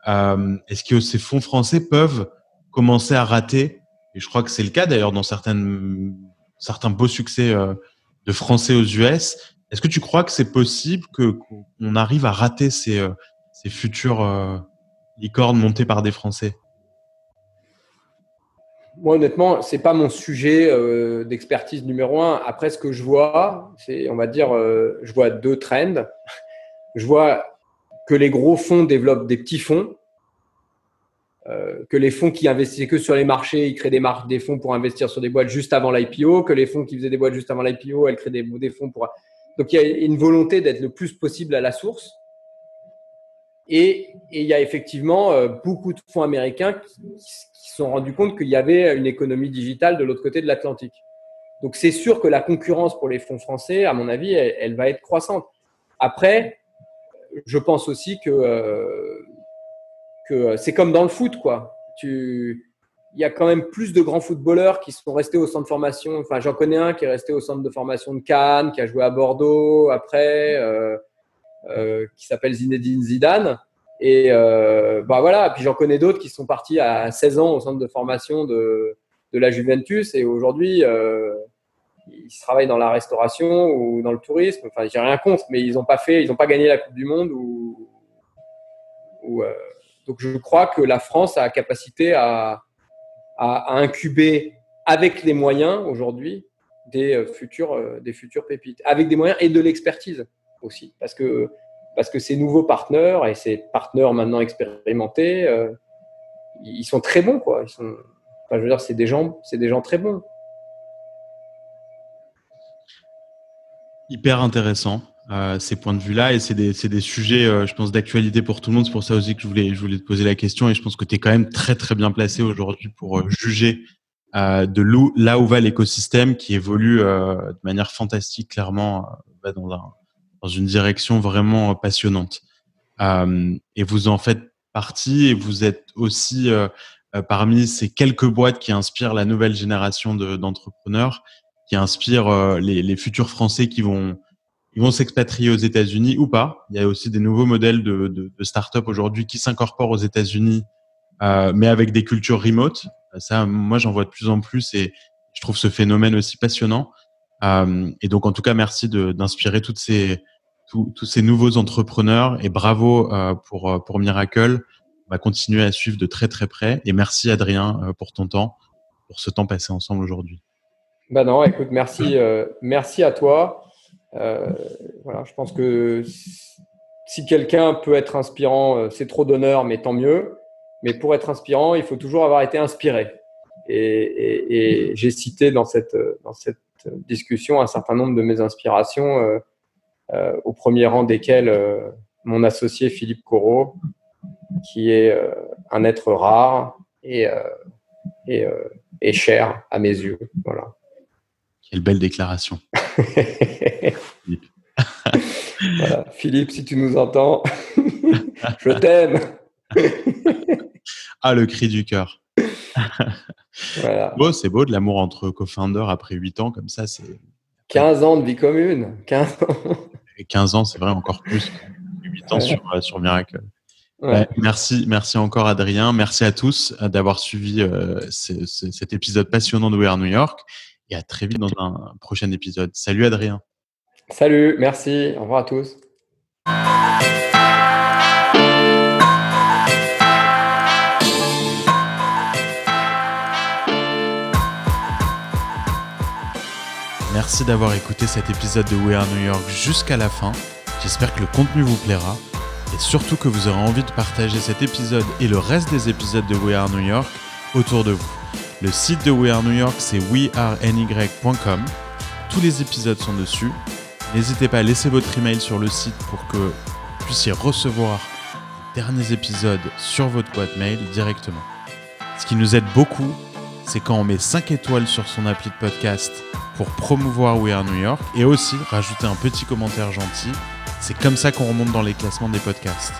Euh, Est-ce que ces fonds français peuvent commencer à rater Et je crois que c'est le cas d'ailleurs dans certaines, certains beaux succès de Français aux US est-ce que tu crois que c'est possible que qu'on arrive à rater ces, euh, ces futures euh, licornes montées par des Français? Moi, honnêtement, c'est pas mon sujet euh, d'expertise numéro un. Après, ce que je vois, c'est, on va dire, je vois deux trends. Je vois que les gros fonds développent des petits fonds, que les fonds qui investissaient que sur les marchés, ils créent des, des fonds pour investir sur des boîtes juste avant l'IPO, que les fonds qui faisaient des boîtes juste avant l'IPO, elles créent des, des fonds pour donc il y a une volonté d'être le plus possible à la source. Et, il y a effectivement euh, beaucoup de fonds américains qui, se sont rendus compte qu'il y avait une économie digitale de l'autre côté de l'Atlantique. Donc c'est sûr que la concurrence pour les fonds français, à mon avis, elle, va être croissante. Après, je pense aussi que, euh, c'est comme dans le foot, quoi. Il y a quand même plus de grands footballeurs qui sont restés au centre de formation. Enfin, j'en connais un qui est resté au centre de formation de Cannes, qui a joué à Bordeaux après, euh, qui s'appelle Zinedine Zidane. Et euh, bah voilà. Puis j'en connais d'autres qui sont partis à 16 ans au centre de formation de, de la Juventus et aujourd'hui euh, ils travaillent dans la restauration ou dans le tourisme. Enfin, j'ai rien contre, mais ils n'ont pas fait, ils n'ont pas gagné la Coupe du Monde ou. euh, donc je crois que la France a la capacité à à, incuber avec les moyens aujourd'hui des euh, futurs, euh, des futurs pépites, avec des moyens et de l'expertise aussi, parce que parce que ces nouveaux partenaires et ces partenaires maintenant expérimentés, euh, ils sont très bons quoi. Ils sont, enfin, je veux dire, c'est des gens, c'est des gens très bons. Hyper intéressant. euh, ces points de vue-là et c'est des, des, sujets, euh, je pense, d'actualité pour tout le monde. C'est pour ça aussi que je voulais, je voulais te poser la question et je pense que tu es quand même très très bien placé aujourd'hui pour juger de là où va l'écosystème qui évolue de manière fantastique, clairement, dans, un, dans une direction vraiment passionnante. et vous en faites partie et vous êtes aussi parmi ces quelques boîtes qui inspirent la nouvelle génération d'entrepreneurs, qui inspirent les, futurs Français qui vont ils vont s'expatrier aux États-Unis ou pas. Il y a aussi des nouveaux modèles de, de, start-up aujourd'hui qui s'incorporent aux États-Unis, euh, mais avec des cultures remote. Ça, moi, j'en vois de plus en plus et je trouve ce phénomène aussi passionnant. Euh, et donc, en tout cas, merci d'inspirer toutes ces, tous ces nouveaux entrepreneurs et bravo euh, pour, euh, pour Miracle. On va continuer à suivre de très très près. Et merci Adrien euh, pour ton temps, pour ce temps passé ensemble aujourd'hui. Ben non, écoute, merci, merci à toi. Voilà, je pense que si quelqu'un peut être inspirant, c'est trop d'honneur, mais tant mieux. Mais pour être inspirant, il faut toujours avoir été inspiré. Et, j'ai cité dans cette, dans cette discussion un certain nombre de mes inspirations, au premier rang desquelles mon associé Philippe Corot, qui est un être rare et, et, et, cher à mes yeux. Voilà. Quelle belle déclaration. Philippe. Philippe, si tu nous entends, je t'aime. ah, le cri du cœur. Beau, c'est beau de l'amour entre co-founders après 8 ans, comme ça, c'est. 15 ans de vie commune. 15 ans. Et 15 ans, c'est vrai, encore plus. 8 ans sur, euh, sur Miracle. Merci, merci encore Adrien. Merci à tous euh, d'avoir suivi euh, cet épisode passionnant de We Are New York et à très vite dans un prochain épisode. Salut Adrien. Salut, merci, au revoir à tous. Merci d'avoir écouté cet épisode de We Are New York jusqu'à la fin. J'espère que le contenu vous plaira et surtout que vous aurez envie de partager cet épisode et le reste des épisodes de We Are New York autour de vous. Le site de We Are New York, c'est weareny.com. Tous les épisodes sont dessus. N'hésitez pas à laisser votre email sur le site pour que vous puissiez recevoir les derniers épisodes sur votre boîte mail directement. Ce qui nous aide beaucoup, c'est quand on met 5 étoiles sur son appli de podcast pour promouvoir We Are New York et aussi rajouter un petit commentaire gentil. C'est comme ça qu'on remonte dans les classements des podcasts.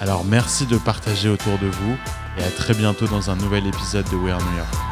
Alors merci de partager autour de vous et à très bientôt dans un nouvel épisode de We Are New York.